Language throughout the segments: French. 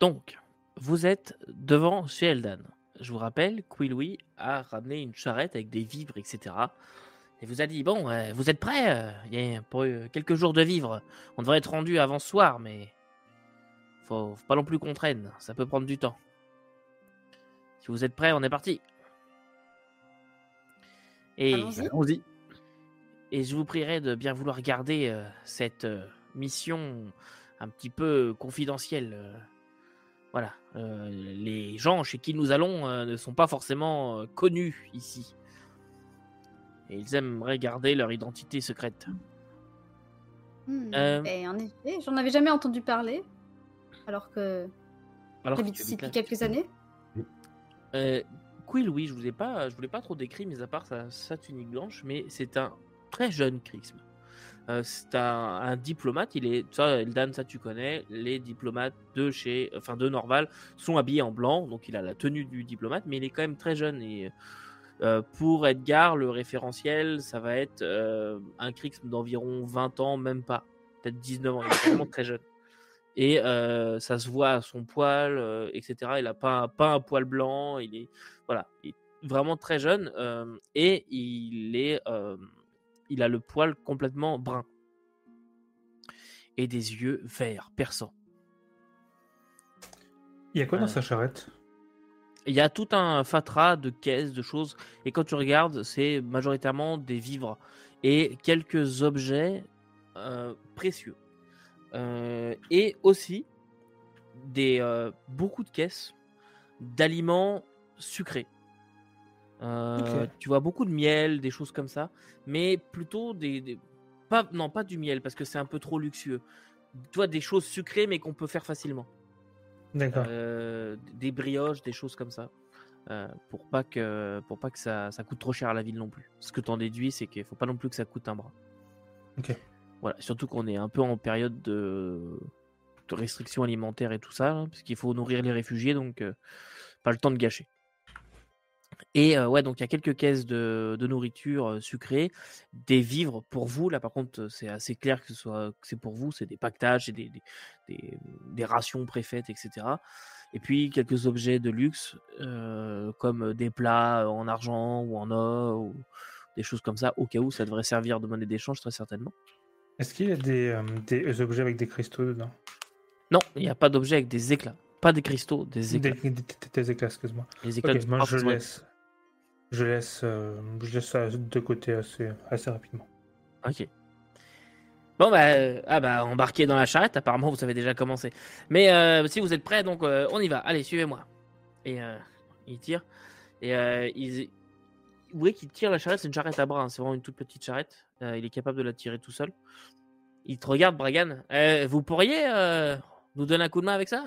Donc, vous êtes devant chez Eldan. Je vous rappelle, Louis a ramené une charrette avec des vivres, etc. Et vous a dit Bon, euh, vous êtes prêts euh, Il y a pour euh, quelques jours de vivres. On devrait être rendu avant ce soir, mais. Faut, faut pas non plus qu'on traîne. Ça peut prendre du temps. Si vous êtes prêts, on est parti. Et Allons-y. Et je vous prierai de bien vouloir garder euh, cette euh, mission un petit peu confidentielle. Voilà. Euh, les gens chez qui nous allons euh, ne sont pas forcément euh, connus ici. Et ils aimeraient garder leur identité secrète. Hmm. Et en effet, j'en avais jamais entendu parler. Alors que j'habite ici depuis quelques années. Euh, Quill, oui, je vous ai pas, je vous l'ai pas trop décrit, mis à part sa, sa tunique blanche, mais c'est un très jeune Krixm. Euh, c'est un, un diplomate, il est, ça, Eldan, ça tu connais, les diplomates de chez, enfin de Norval sont habillés en blanc, donc il a la tenue du diplomate, mais il est quand même très jeune et euh, pour Edgar, le référentiel, ça va être euh, un Krixm d'environ 20 ans, même pas, peut-être 19 ans, il est vraiment très jeune. Et ça se voit à son poil, etc. Il a pas, un- pas un poil blanc, il est voilà, il est vraiment très jeune et il est, il a le poil complètement brun et des yeux verts perçants. Il y a quoi dans Euh. sa charrette? Il y a tout un fatras de caisses, de choses, et quand tu regardes, c'est majoritairement des vivres et quelques objets euh, précieux. Euh, et aussi des, beaucoup de caisses d'aliments sucrés. Euh. Tu vois beaucoup de miel, des choses comme ça, mais plutôt des, des- pas non pas du miel parce que c'est un peu trop luxueux. Tu vois des choses sucrées mais qu'on peut faire facilement. D'accord. Euh, des brioches, des choses comme ça. euh, pour pas que, pour pas que ça, ça coûte trop cher à la ville non plus. Ce que t'en déduis, c'est qu'il faut pas non plus que ça coûte un bras. Ok. Voilà, surtout qu'on est un peu en période de, de restrictions alimentaires et tout ça, hein, parce qu'il faut nourrir les réfugiés, donc pas le temps de gâcher. Et euh, ouais, donc il y a quelques caisses de, de nourriture euh, sucrée, des vivres pour vous. Là, par contre, c'est assez clair que ce soit que c'est pour vous. C'est des pactages, c'est des, des, des- des rations préfaites, etc. Et puis quelques objets de luxe, euh, comme des plats en argent ou en or, ou des choses comme ça, au cas où ça devrait servir de monnaie d'échange, très certainement. Est-ce qu'il y a des, des objets avec des cristaux dedans? Non, il n'y a pas d'objet avec des éclats. Pas des cristaux, des éclats. des- éclats, excuse-moi. Les éclats Ok, de moi je laisse. Je laisse, euh, je laisse ça de côté assez, assez rapidement. Ok. Bon bah euh, ah bah embarquez dans la charrette. Apparemment vous avez déjà commencé. Mais euh, si vous êtes prêts, donc euh, on y va. Allez suivez-moi. Et euh, il tire. Et euh, il... vous voyez qu'il tire la charrette. C'est une charrette à bras. hein, C'est vraiment une toute petite charrette. Euh, il est capable de la tirer tout seul. Il te regarde, Bragan. Euh, vous pourriez euh, nous donner un coup de main avec ça?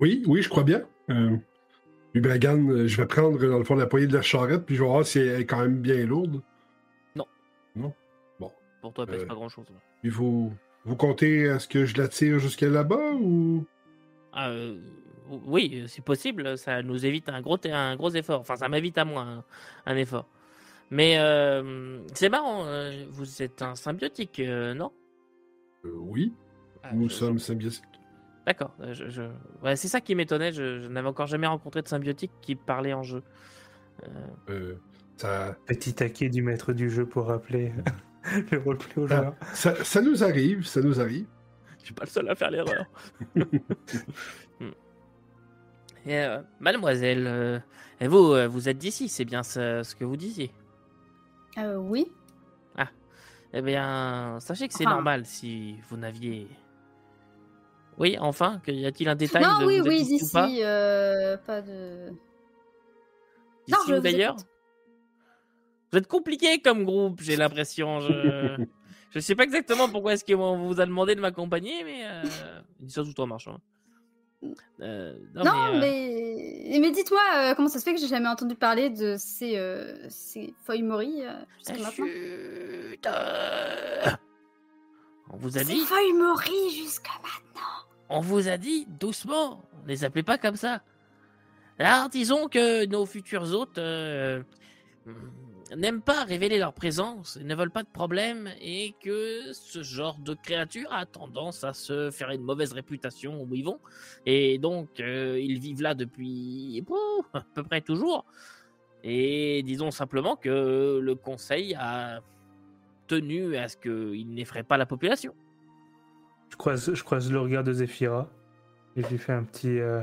Oui, oui, je crois bien. Bragan, euh, je vais prendre dans le fond la poignée de la charrette, puis je vais voir si elle est quand même bien lourde. Pour toi, elle pèse Euh. pas grand-chose. Vous, vous comptez est-ce que je la tire jusqu'à là-bas ou? Ah, euh, oui, c'est possible. Ça nous évite un gros, un gros effort. Enfin, ça m'évite à moi un, un effort. Mais euh, c'est marrant. vous êtes un symbiotique, non? Oui, Ah, nous je- sommes symbiotiques. D'accord. euh, Je, je- ouais, c'est ça qui m'étonnait. Je, je n'avais encore jamais rencontré de symbiotique qui parlait en jeu. Euh, Euh, ça, Petit taquet du maître du jeu pour rappeler le roleplay aux Ah. joueurs. ça, ça nous arrive, ça nous arrive. je suis pas le seul à faire l'erreur. Hmm. Et, euh, mademoiselle, euh, et vous, euh, vous êtes d'ici, c'est bien ce, ce que vous disiez? Euh, oui. Eh bien, sachez que c'est Enfin. normal si vous n'aviez. Oui, enfin, y a-t-il un détail non, de oui, oui, d'ici ou pas d'ici. euh, pas de. D'ici Non, je d'ailleurs? Vous êtes compliqué comme groupe, j'ai l'impression. Je... je sais pas exactement pourquoi est-ce qu'on vous a demandé de m'accompagner, mais euh... dis ça tout en marchant. Euh, non, Non, mais, euh, mais, mais dis-toi, euh, comment ça se fait que j'ai jamais entendu parler de ces, euh, ces feuilles Mori euh, jusqu'à maintenant? chut, euh, On vous a Ces dit, feuilles Mori jusqu'à maintenant on vous a dit doucement. Ne les appelez pas comme ça. Alors, disons que nos futurs hôtes, euh, n'aiment pas révéler leur présence, ne veulent pas de problème et que ce genre de créature a tendance à se faire une mauvaise réputation où ils vont. Et donc, euh, ils vivent là depuis à peu près toujours. Et disons simplement que le conseil a tenu à ce qu'il n'effraie pas la population. Je croise, je croise le regard de Zephyra et je lui fais un petit, euh,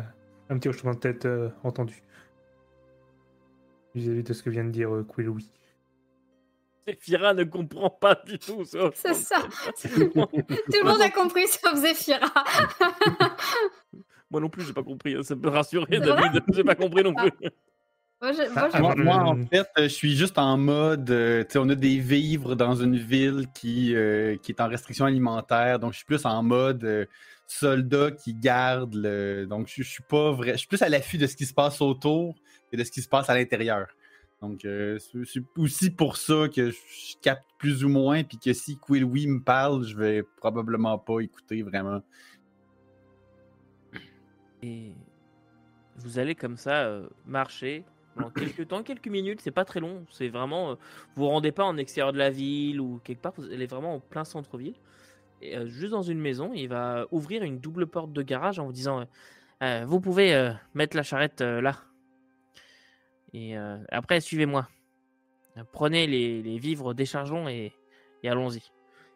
un petit hochement de tête euh, entendu. Vis-à-vis de ce que vient de dire euh, Quill, Zephyra ne comprend pas du tout ça. C'est ça. Tout le monde a compris sauf Zephyra. Moi non plus, j'ai pas compris. hein. Ça peut rassurer, David. J'ai pas compris non plus. Moi, je- moi, je- Moi, moi, en fait, euh, je suis juste en mode, euh, tu sais, on a des vivres dans une ville qui, euh, qui est en restriction alimentaire, donc je suis plus en mode euh, soldat qui garde le. Donc je, je suis pas vrai, je suis plus à l'affût de ce qui se passe autour que de ce qui se passe à l'intérieur. Donc euh, c'est aussi pour ça que je capte plus ou moins, puis que si Quill oui me parle, je vais probablement pas écouter vraiment. Et vous allez comme ça euh, marcher pendant quelques temps, quelques minutes, c'est pas très long, c'est vraiment. euh, vous vous rendez pas en extérieur de la ville ou quelque part, vous allez vraiment en plein centre-ville. Euh, juste dans une maison, il va ouvrir une double porte de garage en vous disant euh, Vous pouvez mettre la charrette là. Et après, suivez-moi. Prenez les, vivres, déchargeons et, allons-y.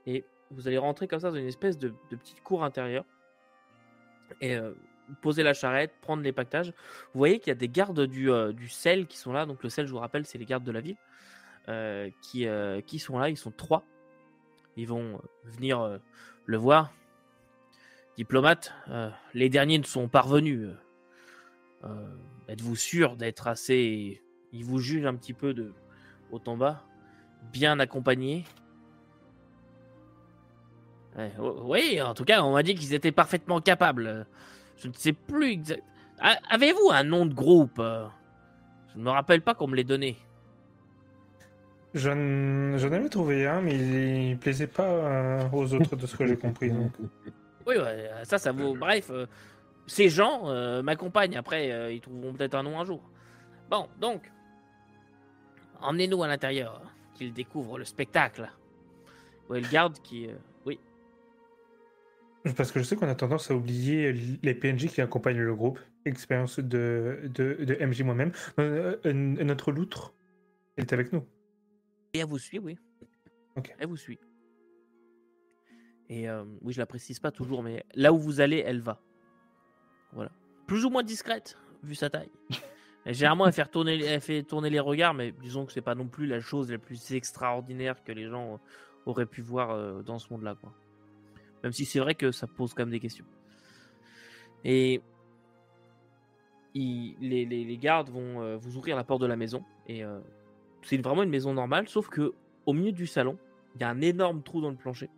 Et vous allez rentrer comme ça dans une espèce de, petite cour intérieure. Poser la charrette, prendre les pactages. Vous voyez qu'il y a des gardes du, euh, du sel qui sont là. Donc le sel, je vous rappelle, c'est les gardes de la ville. euh, qui, euh, qui sont là. Ils sont trois. Ils vont venir le voir. Diplomate, les derniers ne sont parvenus. euh, euh, Êtes-vous sûr d'être assez... Ils vous jugent un petit peu de haut en bas. Bien accompagnés? Ouais, o- oui, en tout cas, on m'a dit qu'ils étaient parfaitement capables. Je ne sais plus exact. Avez-vous un nom de groupe euh? Je ne me rappelle pas qu'on me l'ait donné. J'en avais trouvé un, mais il, il plaisait pas euh, aux autres de ce que j'ai compris. donc. Oui, ouais, ça, ça vaut. Bref, euh, ces gens euh, m'accompagnent. Après, euh, ils trouveront peut-être un nom un jour. Bon, donc, emmenez-nous à l'intérieur, qu'ils découvrent le spectacle. Ouais, le garde qui. euh, oui. Parce que je sais qu'on a tendance à oublier les PNJ qui accompagnent le groupe. Expérience de, de, de MJ moi-même. Euh, euh, notre loutre est avec nous. Et elle vous suit, oui. Elle vous suit. Et euh, oui, je la précise pas toujours, mais là où vous allez, elle va. Voilà. Plus ou moins discrète, vu sa taille. Et généralement, elle fait, tourner, elle fait tourner les regards, mais disons que c'est pas non plus la chose la plus extraordinaire que les gens auraient pu voir dans ce monde-là. quoi. Même si c'est vrai que ça pose quand même des questions. Et les, gardes vont euh, vous ouvrir la porte de la maison. Et euh, c'est vraiment une maison normale, sauf que au milieu du salon, il y a un énorme trou dans le plancher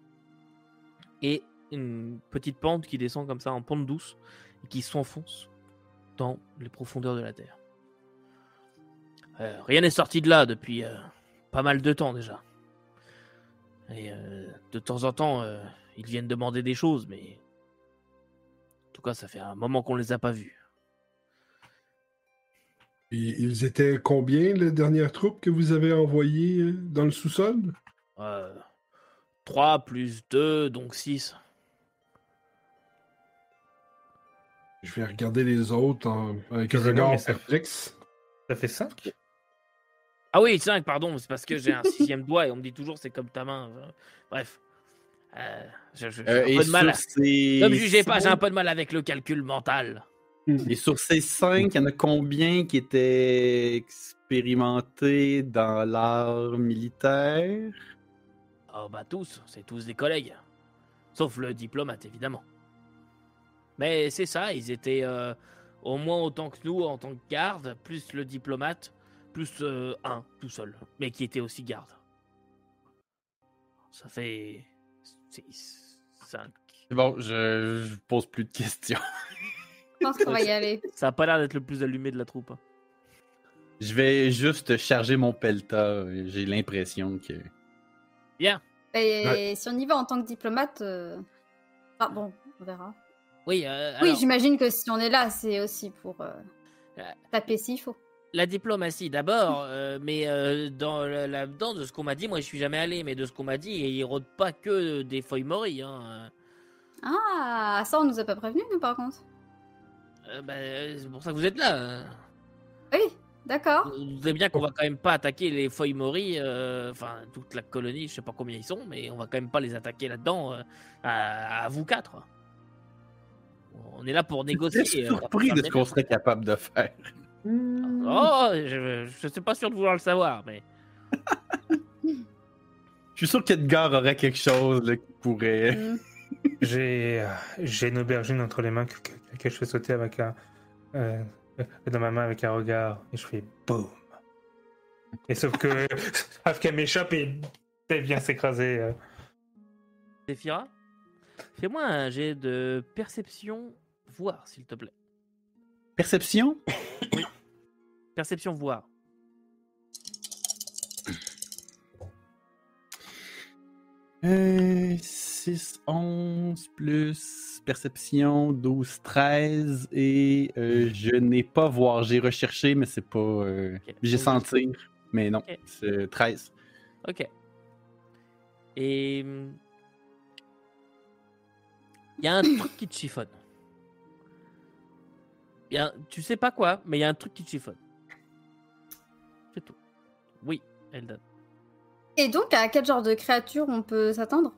et une petite pente qui descend comme ça en pente douce et qui s'enfonce dans les profondeurs de la terre. Euh, rien n'est sorti de là depuis pas mal de temps déjà. Et de temps en temps, ils viennent demander des choses, mais en tout cas, ça fait un moment qu'on les a pas vus. Et ils étaient combien, les dernières troupes que vous avez envoyées euh, dans le sous-sol? Euh, 3 plus 2, donc 6. Je vais regarder les autres en- avec un regard ça- perplexe. Ça fait 5 Ah oui, 5, pardon, c'est parce que j'ai un sixième doigt et on me dit toujours c'est comme ta main. Bref. Euh, je- je- j'ai Euh, peu de mal. à- sur ces Ne me jugez pas, j'ai peu de mal avec le calcul mental. Et sur ces cinq, il y en a combien qui étaient expérimentés dans l'art militaire? Oh bah tous, c'est tous des collègues. Sauf le diplomate, évidemment. Mais c'est ça, ils étaient euh, au moins autant que nous en tant que garde, plus le diplomate, plus euh, un tout seul, mais qui était aussi garde. Ça fait 6, 5. C'est Bon, je, je pose plus de questions. Je pense qu'on va y aller. Ça a pas l'air d'être le plus allumé de la troupe. hein. Je vais juste charger mon pelta. J'ai l'impression que. Bien. Et si on y va en tant que diplomate. euh, Ah bon, on verra. Oui, euh, Oui, j'imagine que si on est là, c'est aussi pour euh, Euh. taper s'il faut. La diplomatie d'abord, euh, mais euh, dans la- là-dedans, de ce qu'on m'a dit, moi je suis jamais allé, mais de ce qu'on m'a dit, ils rôdent pas que des feuilles mories. Hein. Ah, ça, on nous a pas prévenu, nous, par contre. Euh, bah, c'est pour ça que vous êtes là. hein. Oui, d'accord. Vous savez bien qu'on va quand même pas attaquer les feuilles mories, euh, enfin toute la colonie, je sais pas combien ils sont, mais on va quand même pas les attaquer là-dedans euh, à, à vous quatre. On est là pour Je négocier. suis euh, va pas surpris de ce qu'on serait capable de faire. Oh, je, je suis pas sûr de vouloir le savoir, mais Je suis sûr qu'Edgar aurait quelque chose là, qui pourrait. Hmm. J'ai euh, j'ai une aubergine entre les mains que, que- que je fais sauter avec un. euh, dans ma main avec un regard. Et je fais boum. Et sauf que. sauf qu'elle m'échappe et elle vient s'écraser. euh. Zéphira, fais-moi un jet de perception, voir, s'il te plaît. Perception? Perception, voir. Euh, 6, 11 plus perception, 12, 13. Et euh, je n'ai pas voir. J'ai recherché, mais c'est pas. euh, Ok. J'ai senti, mais non. Ok. C'est 13. Ok. Et. Il y a un truc qui te chiffonne. Y a un- Tu sais pas quoi, mais il y a un truc qui te chiffonne. Oui, Eldan. Et donc, à quel genre de créature on peut s'attendre?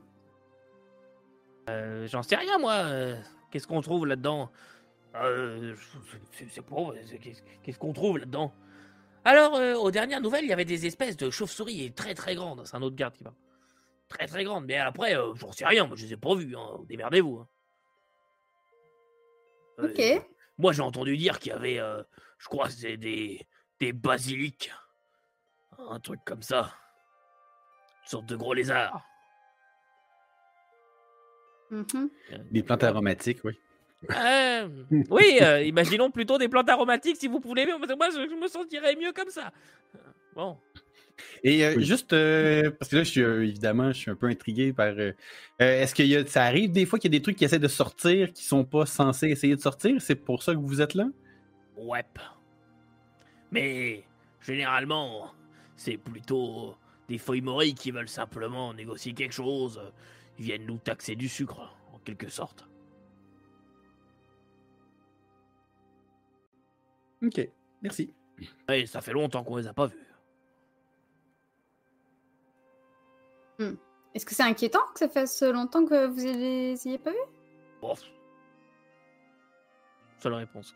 Euh, J'en sais rien, moi. euh, Qu'est-ce qu'on trouve là-dedans? Euh, C'est c'est- Qu'est-ce qu'on trouve là-dedans? Alors, aux dernières nouvelles, il y avait des espèces de chauves-souris très très grandes. C'est un autre garde qui parle. Très très grandes. Mais après, j'en sais rien. Moi, je les ai pas vues. Hein. Démerdez-vous. hein. Ok. Moi, j'ai entendu dire qu'il y avait, je crois, c'est des, des basiliques. Un truc comme ça. Une sorte de gros lézard. Mhm. Des plantes aromatiques, oui. Euh, oui, euh, imaginons plutôt des plantes aromatiques si vous pouvez. mais Moi, je, je me sentirais mieux comme ça. Bon. Et euh, Oui. juste, euh, parce que là, je suis euh, évidemment, je suis un peu intrigué par. Est-ce que y a, ça arrive des fois qu'il y a des trucs qui essaient de sortir qui sont pas censés essayer de sortir? C'est pour ça que vous êtes là? Ouais. Mais généralement, c'est plutôt des feuilles morilles qui veulent simplement négocier quelque chose. Ils viennent nous taxer du sucre, en quelque sorte. Ok, merci. Et ça fait longtemps qu'on les a pas vus. Est-ce que c'est inquiétant que ça fasse longtemps que vous les ayez pas vus? Bon. Seule réponse.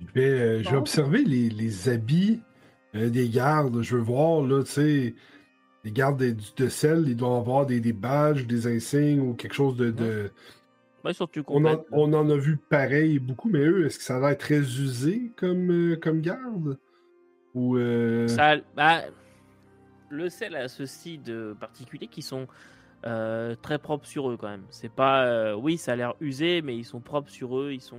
Je vais, euh, je vais Bon. observer les, les habits euh, des gardes. Je veux voir, là, tu sais, les gardes de, de sel, ils doivent avoir des, des badges, des insignes ou quelque chose de. de- Ouais, surtout On, en, complète. on en a vu pareil beaucoup, mais eux, est-ce que ça a l'air très usé comme, euh, comme garde? Ou. euh, Ça, bah, le sel a ceci de particulier qui sont très propres sur eux quand même. C'est pas, oui, ça a l'air usé, mais ils sont propres sur eux. Ils sont,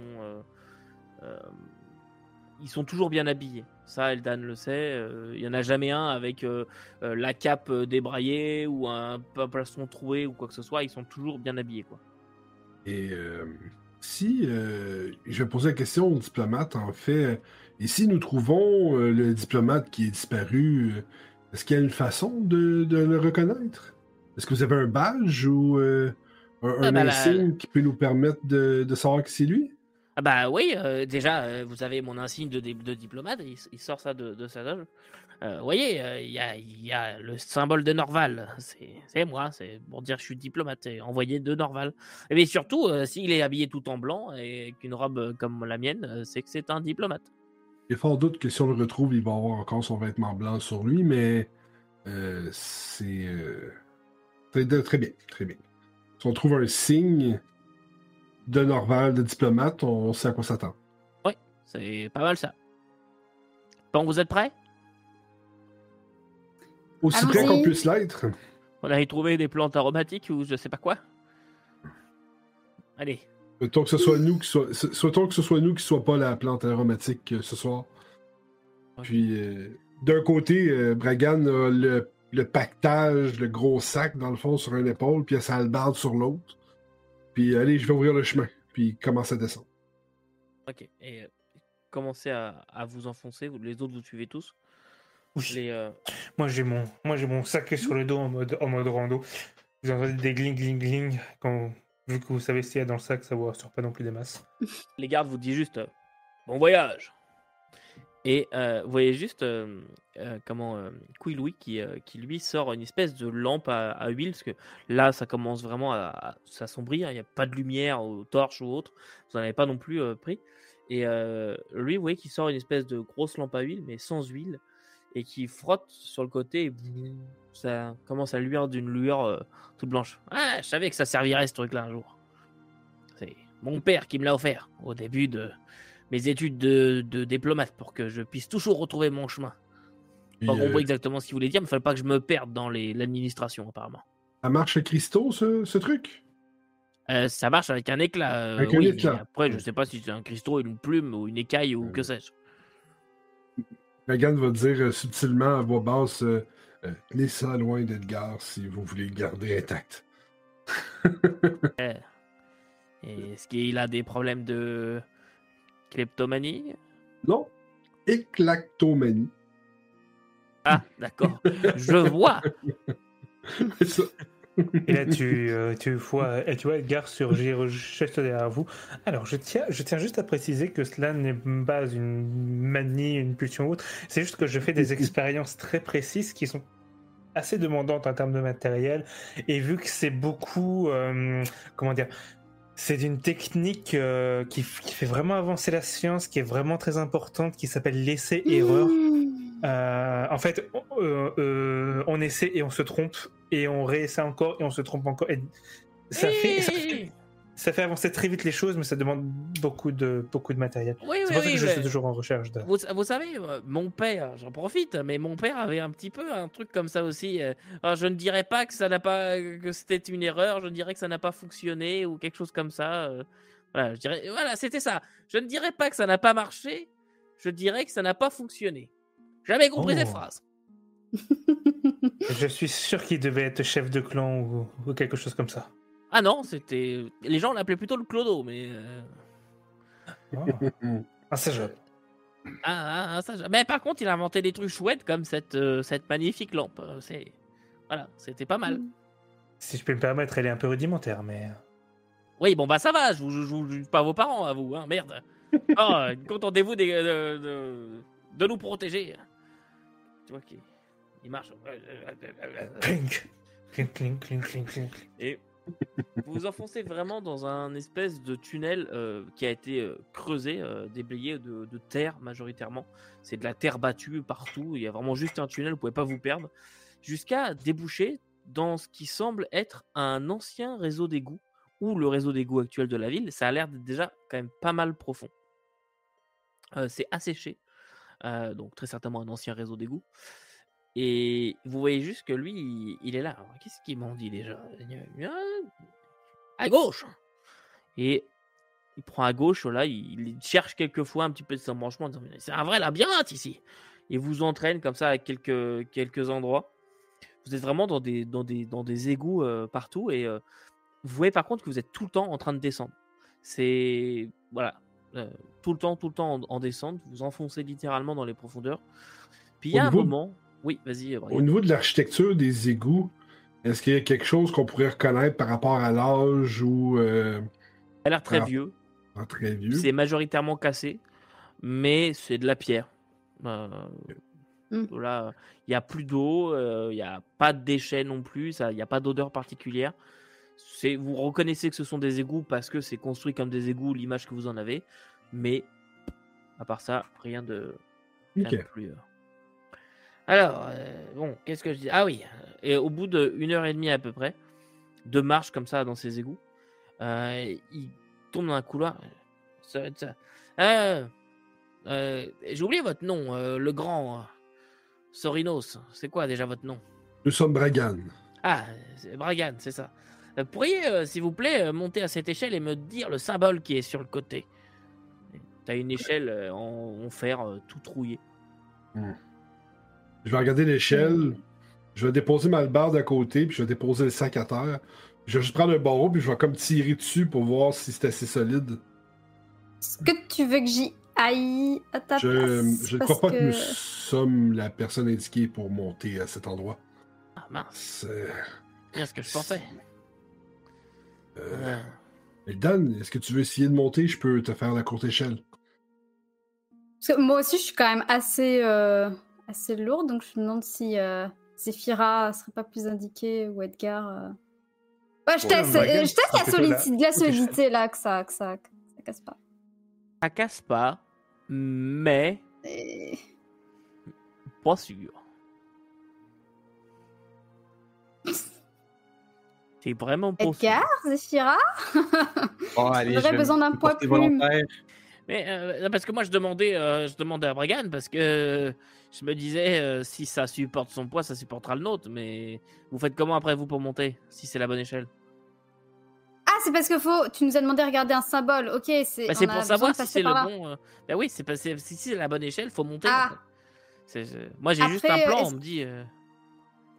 ils sont toujours bien habillés. Ça, Eldan le sait. euh, Il y en a jamais un avec euh, euh, la cape débraillée ou un plastron troué ou quoi que ce soit. Ils sont toujours bien habillés, quoi. Et si, je vais poser la question au diplomate, en fait, et si nous trouvons le diplomate qui est disparu, est-ce qu'il y a une façon de, de le reconnaître? Est-ce que vous avez un badge ou euh, un, un Ah, la- insigne qui peut nous permettre de, de savoir que c'est lui? Ah bah oui, euh, déjà, euh, vous avez mon insigne de, diplomate, il, sort ça de, sa loge. Euh, vous voyez, il y, a, le symbole de Norval, c'est moi, c'est pour dire que je suis diplomate, envoyé de Norval. Mais surtout, s'il est habillé tout en blanc et qu'une robe comme la mienne, c'est que c'est un diplomate. Il a fort doute que si on le retrouve, il va avoir encore son vêtement blanc sur lui, mais c'est très, très bien, très bien. Si on trouve un signe de Norval, de diplomate, on sait à quoi s'attendre. C'est pas mal ça. Bon, vous êtes prêts? Aussi près qu'on puisse l'être. On avait trouvé des plantes aromatiques ou je sais pas quoi? Allez, Souhaitons que ce soit nous qui soit, sou- souhaitons que ce soit nous qui soit pas la plante aromatique euh, ce soir. Puis euh, d'un côté, euh, Bragan a le, le pactage, le gros sac dans le fond sur une épaule, puis il a sa hallebarde sur l'autre. Puis allez, je vais ouvrir le chemin, puis commence à descendre. ok. Et euh, commencez à, à vous enfoncer. Les autres, vous suivez tous. Oui. Les, euh, Moi j'ai mon, moi j'ai mon sac sur le dos en mode, en mode rando. Vous entendez des gling gling gling. Quand, vu que vous savez ce qu'il y a dans le sac, ça vous rassure pas non plus des masses. les gardes vous disent juste euh, bon voyage. Et euh, vous voyez juste euh, euh, comment Louis qui, qui lui sort une espèce de lampe à, huile parce que là ça commence vraiment à, s'assombrir. Il n'y a pas de lumière aux torches ou autre. Vous n'en avez pas non plus pris. Et lui, vous voyez qui sort une espèce de grosse lampe à huile mais sans huile et qui frotte sur le côté. Et ça commence à luire d'une lueur toute blanche. Ah, je savais que ça servirait ce truc-là un jour. C'est mon père qui me l'a offert au début de mes études de, de diplomate pour que je puisse toujours retrouver mon chemin. Puis, Pas euh, compris exactement ce qu'il voulait dire, mais il fallait pas que je me perde dans les- l'administration apparemment. ça marche à cristaux, ce, ce truc? Euh, ça marche avec un éclat. euh, Avec un éclat. Après, je sais pas si c'est un cristaux, une plume ou une écaille ou Euh. que sais-je. Megan va dire subtilement à voix basse Tenez ça loin d'Edgar si vous voulez le garder intact. Est-ce qu'il a des problèmes de kleptomanie? Non, éclactomanie. Ah, d'accord. je vois. Ça. Et là, tu, euh, tu, vois, et tu vois Edgar surgir juste derrière vous. Alors, je tiens, je tiens juste à préciser que cela n'est pas une manie, une pulsion ou autre. C'est juste que je fais des expériences très précises qui sont assez demandantes en termes de matériel. Et vu que c'est beaucoup. euh, comment dire c'est une technique euh, qui, fait vraiment avancer la science, qui est vraiment très importante, qui s'appelle l'essai-erreur. Mmh. Euh, en fait, on, euh, on essaie et on se trompe, et on réessaie encore et on se trompe encore. Et ça, fait, ça, fait, ça fait avancer très vite les choses, mais ça demande beaucoup de, beaucoup de matériel. Oui, C'est oui, pour ça oui. que je suis toujours en recherche de. Vous, vous savez, euh, mon père, j'en profite, mais mon père avait un petit peu un truc comme ça aussi. euh, alors, je ne dirais pas que ça n'a pas, que c'était une erreur. Je dirais que ça n'a pas fonctionné ou quelque chose comme ça. euh, voilà, je dirais, voilà, c'était ça. Je ne dirais pas que ça n'a pas marché. Je dirais que ça n'a pas fonctionné. Jamais compris Oh. cette phrase. Je suis sûr qu'il devait être chef de clan ou, ou quelque chose comme ça. Ah non, c'était. Les gens l'appelaient plutôt le clodo, mais. euh. Ah, je. Ah, ah, ah, ça, je- Mais par contre, il a inventé des trucs chouettes comme cette, euh, cette magnifique lampe. Euh, C'est. Voilà, c'était pas mal. Si je peux me permettre, elle est un peu rudimentaire, mais. Oui, bon, bah ça va, je vous je vous juge pas vos parents à vous, hein, merde. Oh, contentez-vous des- de, de, de nous protéger. Tu vois qu'il il marche. Clink, clink, clink, clink, clink, clink. Et vous vous enfoncez vraiment dans un espèce de tunnel euh, qui a été euh, creusé, euh, déblayé de, terre majoritairement. C'est de la terre battue partout. Il y a vraiment juste un tunnel, vous pouvez pas vous perdre. Jusqu'à déboucher dans ce qui semble être un ancien réseau d'égouts ou le réseau d'égouts actuel de la ville. Ça a l'air déjà quand même pas mal profond. C'est asséché, donc très certainement un ancien réseau d'égouts. Et vous voyez juste que lui, il, il est là. Qu'est-ce qu'il m'en dit déjà? À gauche Et il prend à gauche, là, il, cherche quelquefois un petit peu de son branchement en disant C'est un vrai labyrinthe ici Il vous entraîne comme ça à quelques, quelques endroits. Vous êtes vraiment dans des, dans des, dans des égouts euh, partout et euh, vous voyez par contre que vous êtes tout le temps en train de descendre. C'est. Voilà. euh, tout le temps, tout le temps en, en descente. Vous enfoncez littéralement dans les profondeurs. Puis il y a un moment. Oui, vas-y, Brian. Au niveau de l'architecture des égouts, est-ce qu'il y a quelque chose qu'on pourrait reconnaître par rapport à l'âge ou euh, Elle a l'air très Ah. vieux. en très vieux? C'est majoritairement cassé, mais c'est de la pierre. Euh, Mm. Là, il n'y a plus d'eau, euh, il n'y a pas de déchets non plus, il n'y a pas d'odeur particulière. Vous reconnaissez que ce sont des égouts parce que c'est construit comme des égouts, l'image que vous en avez, mais à part ça, rien de, rien de plus. Euh. Alors, euh, bon, qu'est-ce que je dis? Ah oui, et au bout d'une heure et demie à peu près, de marche comme ça dans ces égouts, euh, il tombe dans un couloir. Ça. Euh, euh, J'ai oublié votre nom, euh, le grand euh, Sorinos. C'est quoi déjà votre nom? Nous sommes Bragan. Ah, c'est Bragan, c'est ça. Euh, pourriez, euh, s'il vous plaît, euh, monter à cette échelle et me dire le symbole qui est sur le côté? T'as une échelle euh, en, en fer euh, tout trouillé. Je vais regarder l'échelle. Je vais déposer ma barre à côté, puis je vais déposer le sac à terre. Je vais juste prendre un barreau, puis je vais comme tirer dessus pour voir si c'est assez solide. Est-ce que tu veux que j'y aïe à ta Je, place? je ne crois pas que... que nous sommes la personne indiquée pour monter à cet endroit. Ah mince, C'est- bien ce que je pensais? euh, mais Dan, est-ce que tu veux essayer de monter? Je peux te faire la courte échelle. Parce que moi aussi, je suis quand même assez, euh, assez lourde, donc je me demande si euh, Zephyra serait pas plus indiquée ou Edgar. euh. Ouais, je Ouais, teste, Morgan, euh, je teste la, solidité là, que ça, que ça, que ça casse pas. Ça casse pas, mais Et- pas sûr. C'est vraiment pas. Edgar, Zephyra Bon, allez, J'aurais besoin d'un poids plume. volontaire. Mais euh, parce que moi je demandais, euh, je demandais à Bragan parce que euh, je me disais euh, si ça supporte son poids, ça supportera le nôtre. Mais vous faites comment après vous pour monter si c'est la bonne échelle? Ah, c'est parce que faut. Tu nous as demandé de regarder un symbole. Ok, c'est. Bah, C'est a pour savoir si c'est le bon. Bah oui, c'est pas c'est- si c'est la bonne échelle, faut monter. Ah. Moi j'ai juste un plan, on me dit.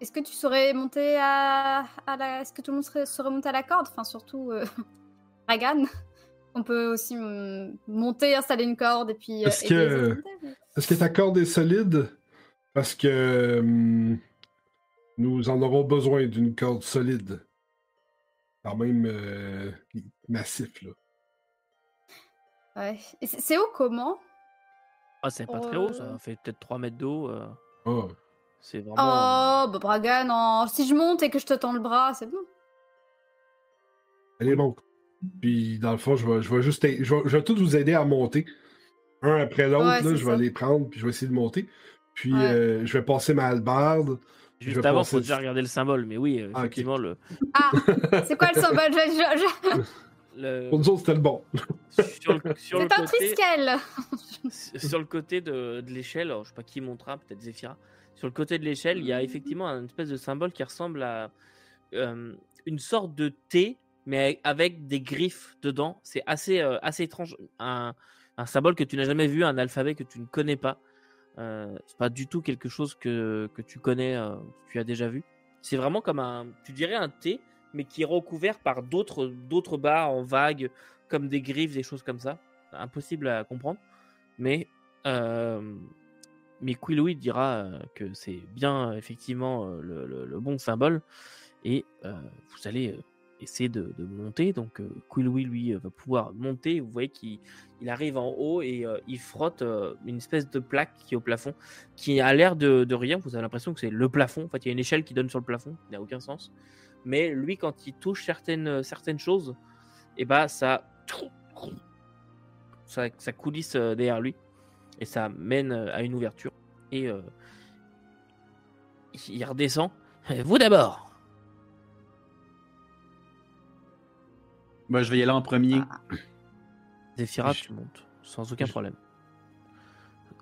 Est-ce que tu saurais monter à, à la. Est-ce que tout le monde serait- saurait monter à la corde? Enfin, surtout euh... On peut aussi mm, monter, installer une corde et puis. euh, Est-ce les que- que ta corde est solide? Parce que hum, nous en aurons besoin d'une corde solide. Quand même euh, massif, là. Ouais. C'est- haut comment? Ah, c'est pas très haut, euh, ça fait peut-être 3 mètres d'eau. euh, Ah. C'est vraiment. Oh, bah Bragan, non. si je monte et que je te tends le bras, c'est bon. Allez, monte. Puis, dans le fond, je vais, je vais juste. Je vais, je vais tous vous aider à monter. Un après l'autre, Ouais, je vais ça. les prendre, puis je vais essayer de monter. Puis, Ouais. euh, je vais passer ma hallebarde. Juste avant, passer faut déjà regarder le symbole. Mais oui, Ah, effectivement, le, Ah, c'est quoi le symbole? Je- je- je- le- Pour nous autres, c'était le bon. sur le, sur le C'est un côté, triskel sur le côté de, de l'échelle, je sais pas qui montera, peut-être Zephyra. Sur le côté de l'échelle, il y a effectivement un espèce de symbole qui ressemble à euh, une sorte de T, mais avec des griffes dedans. C'est assez, euh, assez étrange. Un, un symbole que tu n'as jamais vu, un alphabet que tu ne connais pas. Euh, c'est pas du tout quelque chose que, que tu connais, euh, que tu as déjà vu. C'est vraiment comme un, tu dirais un T, mais qui est recouvert par d'autres, d'autres barres en vagues, comme des griffes, des choses comme ça. Impossible à comprendre. Mais, euh, mais Quillouis dira que c'est bien effectivement le, le- bon symbole. Et vous allez essayer de, monter. Donc euh, lui, euh, va pouvoir monter. Vous voyez qu'il il arrive en haut et euh, il frotte euh, une espèce de plaque qui est au plafond, qui a l'air de, rien. Vous avez l'impression que c'est le plafond. En fait, il y a une échelle qui donne sur le plafond. Il n'a aucun sens. Mais lui, quand il touche certaines, certaines choses, et bah ça, ça, ça coulisse derrière lui et ça mène à une ouverture. Et il redescend. Vous d'abord. Ben, je vais y aller en premier. Zephyra, Je- tu montes sans aucun je- problème.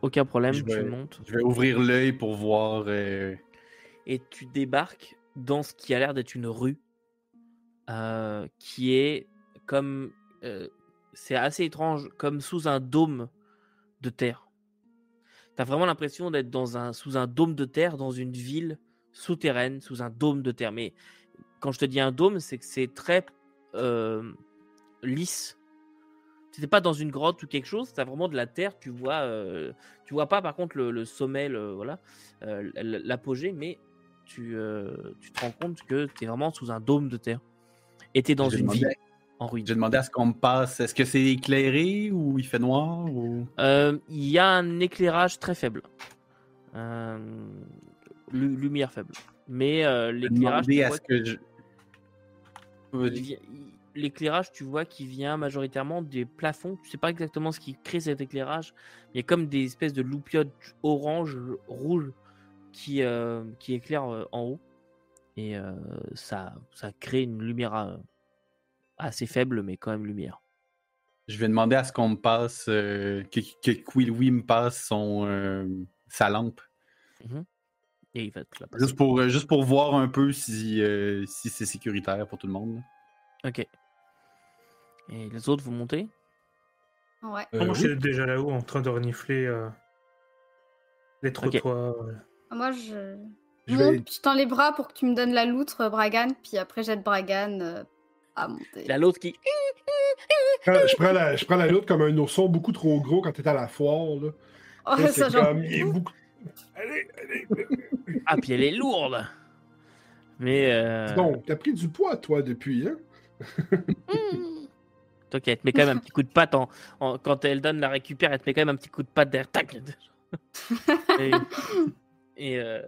Aucun problème, Je tu vais- montes Je vais ouvrir l'œil pour voir. euh, et tu débarques dans ce qui a l'air d'être une rue euh, qui est comme euh, c'est assez étrange comme sous un dôme de terre. T'as vraiment l'impression d'être dans un sous un dôme de terre dans une ville souterraine sous un dôme de terre. Mais quand je te dis un dôme, c'est que c'est très euh, lisse. T'es pas dans une grotte ou quelque chose, t'as vraiment de la terre. Tu vois, euh, tu vois pas par contre le, le sommet, le- voilà, euh, l'apogée, mais tu, euh, tu te rends compte que tu es vraiment sous un dôme de terre. Et tu es dans une ville en ruine. J'ai demandé à ce qu'on me passe. Est-ce que c'est éclairé ou il fait noir ou... Il y a un éclairage très faible. Lu- lumière faible. Mais l'éclairage, à ce que je. L'éclairage, tu vois, qui vient majoritairement des plafonds. Tu sais pas exactement ce qui crée cet éclairage. Il y a comme des espèces de loupiotes orange, rouge qui, euh, qui éclairent euh, en haut. Et euh, ça, ça crée une lumière euh, assez faible, mais quand même lumière. Je vais demander à ce qu'on me passe. euh, que, que Quillouis me passe son, euh, sa lampe. Il Juste pour, euh, juste pour voir un peu si, euh, si c'est sécuritaire pour tout le monde. Ok. Et les autres, vous montez? Ouais. Euh, Moi, oui. je suis déjà là-haut en train de renifler euh, les trottoirs. euh. Moi, je. Je monte, vais- puis je tends les bras pour que tu me donnes la loutre, Bragan, puis après j'aide Bragan euh, à monter. La l'autre qui je, prends la, je prends la loutre comme un ourson beaucoup trop gros quand t'es à la foire. Là. Oh, Là, ça, c'est j'en- comme, il est beaucoup... Allez, allez. Ah, puis elle est lourde. Mais euh, Donc, t'as pris du poids, toi, depuis, hein? toi qui elle te met quand même un petit coup de patte en, en- quand Eldon la récupère, elle te met quand même un petit coup de patte derrière. Tac. et et, euh,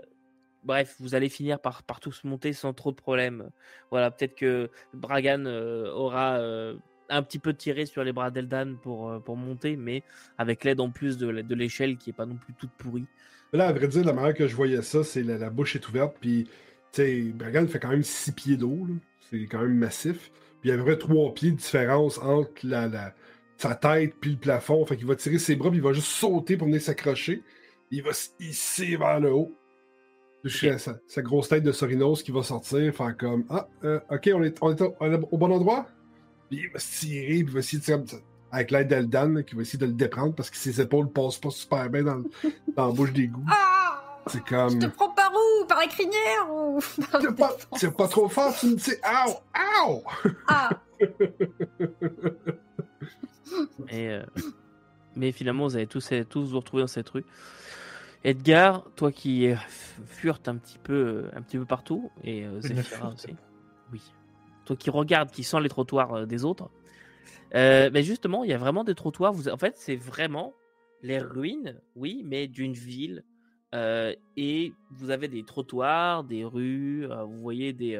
bref, vous allez finir par, par tous monter sans trop de problèmes. Voilà, peut-être que Bragan euh, aura euh, un petit peu tiré sur les bras d'Eldan pour, euh, pour monter, mais avec l'aide en plus de, de l'échelle qui est pas non plus toute pourrie. Là, à vrai dire, la manière que je voyais ça, c'est la, la bouche est ouverte, puis, tu sais, fait quand même 6 pieds d'eau, là. C'est quand même massif. Puis il y a à peu près 3 pieds de différence entre la, la- sa tête puis le plafond. Fait qu'il va tirer ses bras, puis il va juste sauter pour venir s'accrocher. Il va se hisser vers le haut. Sa, sa grosse tête de Sorinos qui va sortir, faire comme Ah, euh, ok, on est, on est au, on est au bon endroit? Puis il va se tirer, puis il va essayer de tirer avec l'aide d'Eldan, qui va essayer de le déprendre parce que ses épaules passent pas super bien dans, la bouche d'égout. Ah C'est Je comme. te prends par où? Par la crinière ou C'est pas, défense? c'est pas trop fort, tu me dis Ow! Ow! Ah Et, euh, mais finalement, vous allez tous, tous vous retrouver dans cette rue. Edgar, toi qui furtes un petit peu, un petit peu partout, et euh, Je furte aussi. Oui. Toi qui regardes, qui sent les trottoirs euh, des autres. Euh, mais justement, il y a vraiment des trottoirs. En fait, c'est vraiment les ruines, oui, mais d'une ville. Euh, et vous avez des trottoirs, des rues. euh, vous voyez des,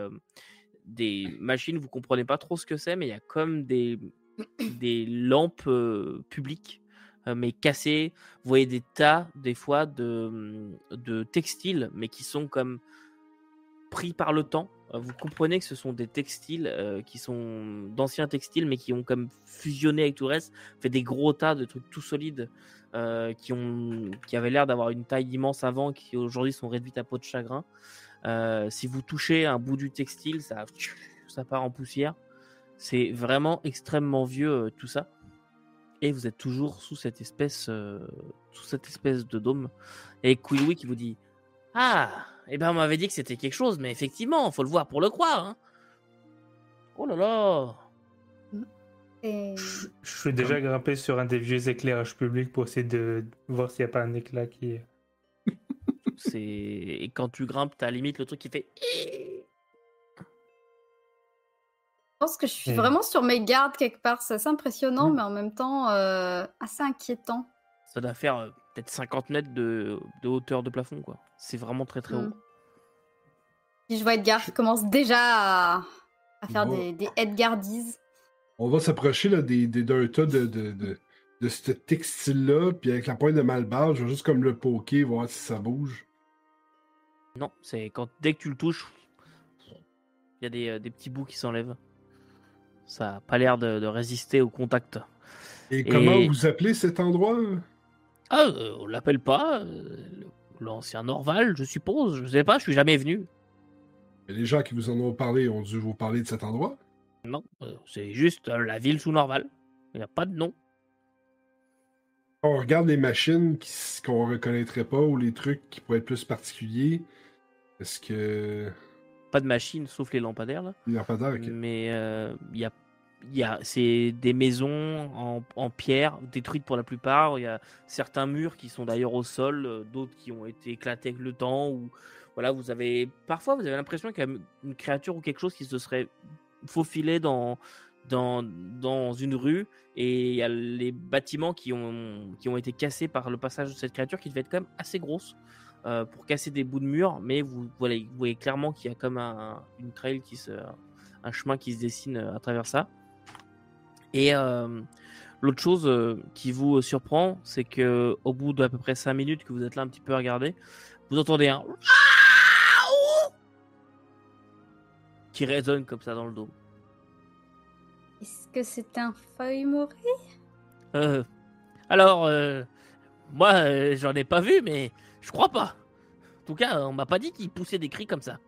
des machines. Vous comprenez pas trop ce que c'est, mais il y a comme des des lampes publiques, mais cassées. Vous voyez des tas, des fois, de, de textiles, mais qui sont comme pris par le temps. Euh, Vous comprenez que ce sont des textiles euh, qui sont d'anciens textiles, mais qui ont comme fusionné avec tout le reste, fait des gros tas de trucs tout solides euh, qui, ont, qui avaient l'air d'avoir une taille immense avant, qui aujourd'hui sont réduites à peau de chagrin. Si vous touchez un bout du textile, ça, ça part en poussière. C'est vraiment extrêmement vieux tout ça. Et vous êtes toujours sous cette espèce, sous cette espèce de dôme. Et Quilly qui vous dit Ah, eh ben on m'avait dit que c'était quelque chose, mais effectivement, faut le voir pour le croire. hein. Oh là là Et... Je suis déjà grimpé sur un des vieux éclairages publics pour essayer de voir s'il n'y a pas un éclat qui. C'est et quand tu grimpes, t'as limite le truc qui fait. Je pense que je suis vraiment sur mes gardes quelque part. C'est assez impressionnant, Hmm. mais en même temps euh, assez inquiétant. Ça doit faire euh, peut-être 50 mètres de, de hauteur de plafond, quoi. C'est vraiment très très haut. Mm. Si je vois Edgar qui commence déjà à, à faire Bon. des, des Edgardises. On va s'approcher là, des, des, d'un tas de, de, de, de ce textile-là, puis avec la pointe de malbarre, je vais juste comme le poker, voir si ça bouge. Non, c'est quand dès que tu le touches, il y a des, euh, des petits bouts qui s'enlèvent. Ça n'a pas l'air de, de résister au contact. Et, Et- comment vous appelez cet endroit? Ah, euh, on l'appelle pas euh, l'ancien Norval, je suppose. Je sais pas, je suis jamais venu. Les gens qui vous en ont parlé ont dû vous parler de cet endroit? Non, euh, c'est juste la ville sous Norval. Il n'y a pas de nom. On regarde les machines qu'on reconnaîtrait pas ou les trucs qui pourraient être plus particuliers. Est-ce que. Pas de machine, sauf les lampadaires là. N'y pas d'air, ok. Mais il y a, il y a, c'est des maisons en, pierre, détruites pour la plupart. Il y a certains murs qui sont d'ailleurs au sol, euh, d'autres qui ont été éclatés avec le temps. Ou voilà, vous avez parfois vous avez l'impression qu'il y a une créature ou quelque chose qui se serait faufilé dans dans, dans une rue et il y a les bâtiments qui ont qui ont été cassés par le passage de cette créature qui devait être quand même assez grosse euh, pour casser des bouts de mur. Mais vous vous voyez clairement qu'il y a comme un, une trail qui se un chemin qui se dessine euh, à travers ça. Et euh, l'autre chose euh, qui vous surprend, c'est que au bout d'à peu près 5 minutes que vous êtes là un petit peu à regarder, vous entendez un qui résonne comme ça dans le dos. Est-ce que c'est un feuille morée Euh, alors, euh, moi, euh, j'en ai pas vu, mais je crois pas. En tout cas, on m'a pas dit qu'il poussait des cris comme ça.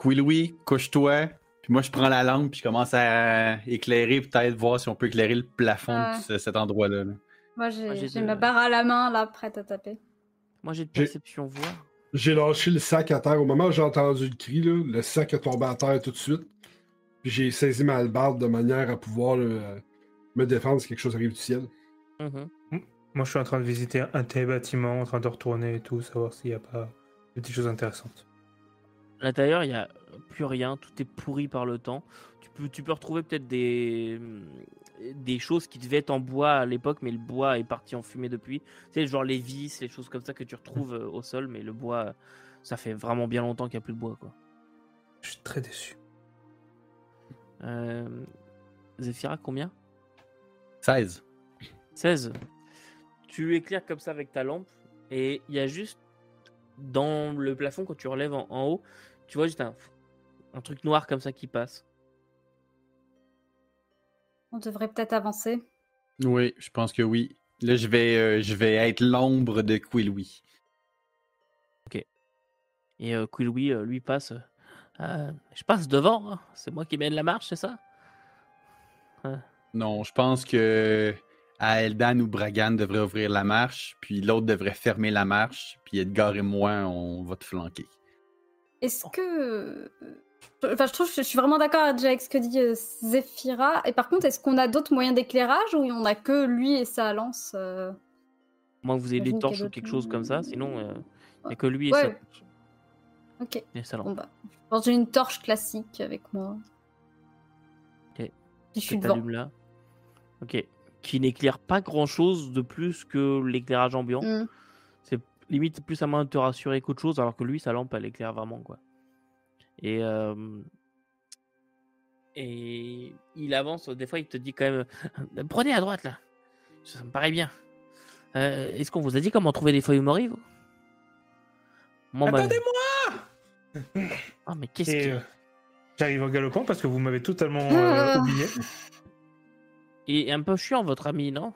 Quilloui, couche-toi. Puis moi, je prends la lampe puis je commence à éclairer, peut-être voir si on peut éclairer le plafond Ouais. de ce- cet endroit-là. là. Moi, Moi, j'ai j'ai j'ai de- ma barre à la main, là, prête à taper. Moi, j'ai de perception voir. J'ai lâché le sac à terre. Au moment où j'ai entendu le cri, là, le sac est tombé à terre tout de suite. Puis j'ai saisi ma hallebarde de manière à pouvoir euh, me défendre si quelque chose arrive du ciel. Mhm. Moi, je suis en train de visiter un des bâtiments, en train de retourner et tout, savoir s'il n'y a pas des petites choses intéressantes. À l'intérieur, il n'y a plus rien, tout est pourri par le temps. Tu peux, tu peux retrouver peut-être des, des choses qui devaient être en bois à l'époque, mais le bois est parti en fumée depuis. Tu sais, genre les vis, les choses comme ça que tu retrouves euh, au sol, mais le bois, ça fait vraiment bien longtemps qu'il n'y a plus de bois. Quoi. Je suis très déçu. Euh... Zephyra, combien? 16. 16. Tu éclaires comme ça avec ta lampe et il y a juste dans le plafond quand tu relèves en, en haut, tu vois juste un, un truc noir comme ça qui passe. On devrait peut-être avancer. Oui, je pense que oui. Là, je vais, euh, je vais être l'ombre de Quillouis. Et euh, Quillouis, euh, lui passe. euh, je passe devant, hein. c'est moi qui mène la marche, c'est ça? Non, je pense que à Eldan ou Bragan devrait ouvrir la marche, puis l'autre devrait fermer la marche, puis Edgar et moi, on va te flanquer. Est-ce que. Enfin, je trouve je suis vraiment d'accord déjà avec ce que dit euh, Zephyra. Et par contre, est-ce qu'on a d'autres moyens d'éclairage ou on a que lui et sa lance euh, Moi, vous avez des torches ou quelque chose comme ça, sinon, euh, il n'y a que lui et Ouais. sa, Ok. et sa lampe. Bon bah. J'ai une torche classique avec moi. Ok. Je suis là. Ok. Qui n'éclaire pas grand chose de plus que l'éclairage ambiant. Mm. C'est limite plus à main de te rassurer qu'autre chose, alors que lui, sa lampe, elle éclaire vraiment, quoi. Et, euh, et il avance, des fois, il te dit quand même euh, Prenez à droite, là. Ça me paraît bien. Euh, Est-ce qu'on vous a dit comment trouver des feuilles morives Moi, ma- Attendez-moi Ah, mais qu'est-ce qui. euh, j'arrive en galopant parce que vous m'avez totalement oublié. Il est un peu chiant, votre ami, non?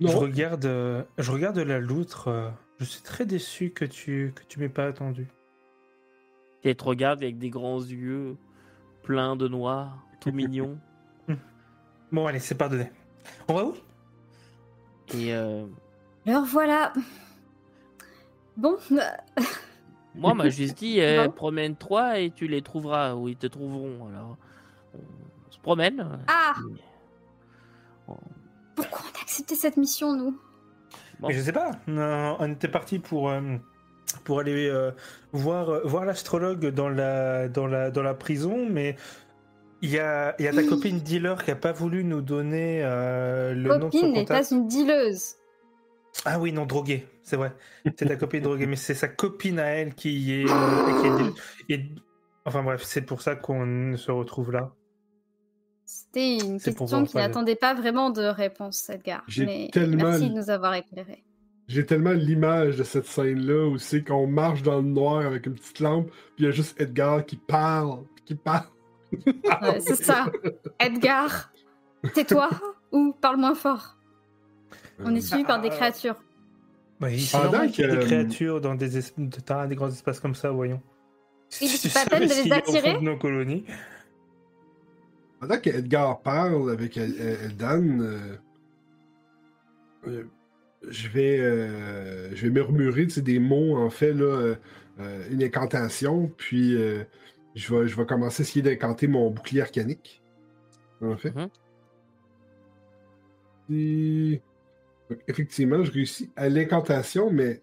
Je Non, regarde, euh, je regarde la loutre. euh, je suis très déçu que tu que tu m'aies pas attendu. Et elle te regarde avec des grands yeux pleins de noir, tout mignon. Bon, allez, c'est pardonné. On va où? Et euh, Le revoilà. Bon, euh, moi, m'a juste dit euh, promène-toi et tu les trouveras où ils te trouveront. Alors, on se promène. ah, on- pourquoi on a accepté cette mission, nous? Bon. Mais je sais pas. On, on était parti pour euh, pour aller euh, voir euh, voir l'astrologue dans la dans la dans la prison, mais il y a il y a ta copine dealer qui a pas voulu nous donner euh, le nom de son Copine n'est pas une dealeuse. Ah oui, non, droguée, c'est vrai. C'est ta copine droguée, mais c'est sa copine à elle qui est. euh, qui est. Et- Enfin bref, c'est pour ça qu'on se retrouve là. C'était une question qui n'attendait pas vraiment de réponse, Edgar. J'ai Mais tellement- merci de nous avoir éclairés. J'ai tellement l'image de cette scène-là où c'est qu'on marche dans le noir avec une petite lampe, puis il y a juste Edgar qui parle, qui parle. Ouais, c'est ça. Edgar, tais-toi ou parle moins fort. On est suivi par des Ah. créatures. C'est Pendant normal qu'il y ait des créatures dans des, es- dans des grands espaces comme ça, voyons. Il c'est pas peine de les attirer de nos colonies. Pendant que Edgar parle avec El- El- Eldan, euh, euh, je vais euh, je vais murmurer tu sais, des mots en fait là, euh, euh, une incantation, puis euh, je vais je vais commencer à essayer d'incanter mon bouclier arcanique. En fait. Mhm. Et- donc, effectivement, je réussis à l'incantation, mais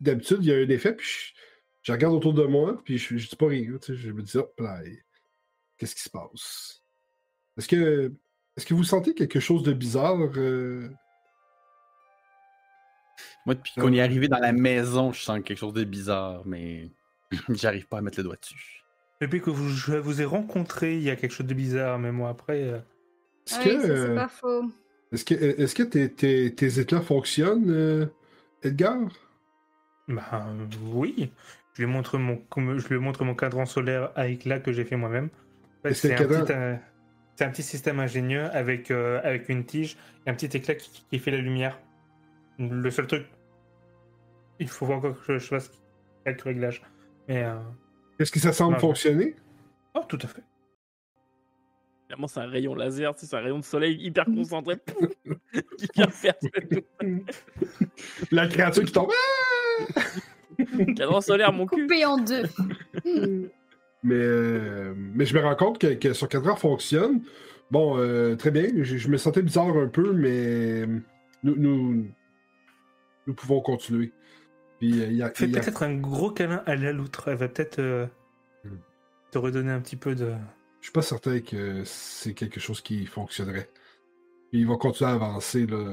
d'habitude il y a un effet, puis je, je regarde autour de moi, puis je, je dis pas rien. Je me dis, hop là, qu'est-ce qui se passe? Est-ce que, est-ce que vous sentez quelque chose de bizarre? euh? Moi, depuis qu'on est arrivé dans la maison, je sens quelque chose de bizarre, mais j'arrive pas à mettre le doigt dessus. Depuis que vous, je vous ai rencontré, il y a quelque chose de bizarre, mais moi après. euh, Est-ce Ah que, oui, c'est euh, pas faux. est-ce que, est-ce que tes, tes, tes éclats fonctionnent, euh, Edgar? Bah oui. Je lui montre mon, comme- je lui montre mon cadran solaire à éclat que j'ai fait moi-même. En fait, Et c'est c'est un, cadran- petit, euh, c'est un petit système ingénieux avec, euh, avec une tige et un petit éclat qui, qui fait la lumière. Le seul truc, il faut encore que je, je fasse quelques réglages. Mais euh, Est-ce que ça semble fonctionner? oh, tout à fait. Clairement, c'est un rayon laser, c'est un rayon de soleil hyper concentré qui vient faire La créature qui tombe. cadran solaire, mon cul. Coupé en deux. Mais, euh, mais je me rends compte que, que son cadran fonctionne. Bon, euh, très bien. Je, je me sentais bizarre un peu, mais nous, nous, nous pouvons continuer. Puis, euh, il y a, Fais il y a- peut-être un gros câlin à la loutre. Elle va peut-être euh, Hmm. te redonner un petit peu de. Je suis pas certain que c'est quelque chose qui fonctionnerait. Puis il va continuer à avancer. Là.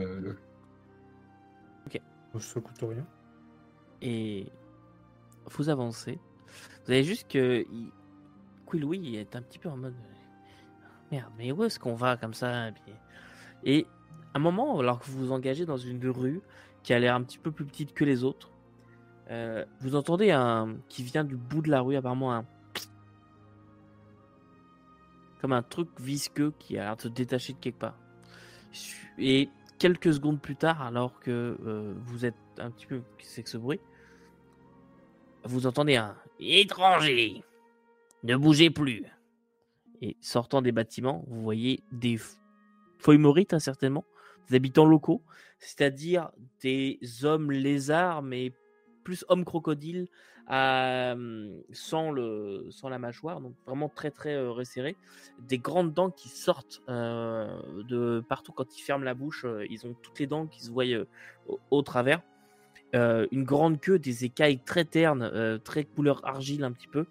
Ça coûte rien. Et vous avancez. Vous avez juste que Quillouis est un petit peu en mode merde, mais où est-ce qu'on va comme ça et, puis- et à un moment, alors que vous vous engagez dans une rue qui a l'air un petit peu plus petite que les autres, euh, vous entendez un qui vient du bout de la rue, apparemment un comme un truc visqueux qui a l'air de se détacher de quelque part. Et quelques secondes plus tard, alors que euh, vous êtes un petit peu, c'est que ce bruit Vous entendez un étranger, ne bougez plus. Et sortant des bâtiments, vous voyez des feuilles morites, hein, certainement, des habitants locaux, c'est-à-dire des hommes lézards, mais plus hommes crocodiles, hum, sans, le, sans la mâchoire, donc vraiment très très euh, resserrés. Des grandes dents qui sortent euh, de partout quand ils ferment la bouche. euh, ils ont toutes les dents qui se voient euh, au, travers. Euh, une grande queue, des écailles très ternes, euh, très couleur argile un petit peu,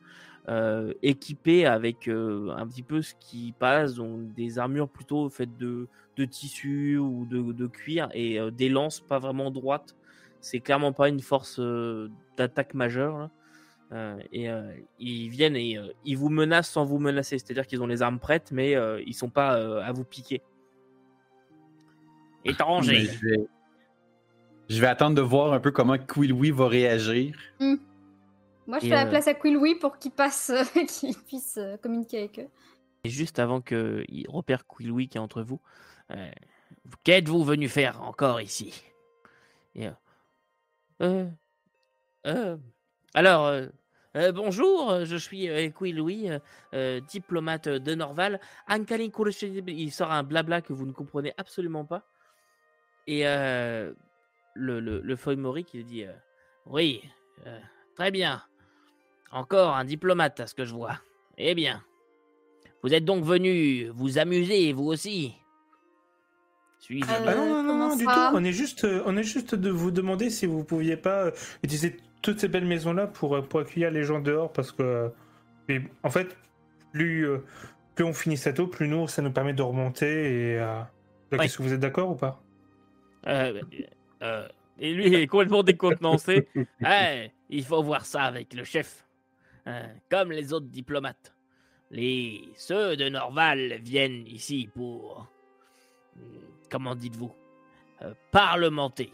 euh, équipées avec euh, un petit peu ce qui passe, donc des armures plutôt faites de, de tissu ou de, de cuir et euh, des lances pas vraiment droites. C'est clairement pas une force euh, d'attaque majeure. là. Euh, et euh, ils viennent et euh, ils vous menacent sans vous menacer, c'est-à-dire qu'ils ont les armes prêtes, mais euh, ils sont pas euh, à vous piquer. Étranger. je, vais... je vais attendre de voir un peu comment Quillouis va réagir. Moi, je Et, fais la euh, place à Quillouis pour qu'il passe, qu'il puisse euh, communiquer avec eux. Et juste avant qu'il repère Quillouis qui est entre vous, euh, qu'êtes-vous venu faire encore ici? Et, euh, euh, euh, Alors, euh, euh, bonjour, euh, je suis euh, Quillouis, euh, euh, diplomate de Norval. Il sort un blabla que vous ne comprenez absolument pas. Et euh, le, le, le Mori qui dit euh, Oui, euh, très bien. Encore un diplomate à ce que je vois. Eh bien. Vous êtes donc venu vous amuser, vous aussi Suis-je Euh, Ah non, non, non, non, du ça tout. On est juste, euh, on est juste de vous demander si vous pouviez pas euh, utiliser toutes ces belles maisons-là pour, pour accueillir les gens dehors parce que, et, en fait, plus, plus on finit cette eau, plus nous, ça nous permet de remonter et. euh, Est-ce que vous êtes d'accord ou pas? Euh, euh, Et lui il est complètement décontenancé. Eh, il faut voir ça avec le chef. Euh, comme les autres diplomates. Les ceux de Norval viennent ici pour hmm, comment dites-vous Euh, parlementer,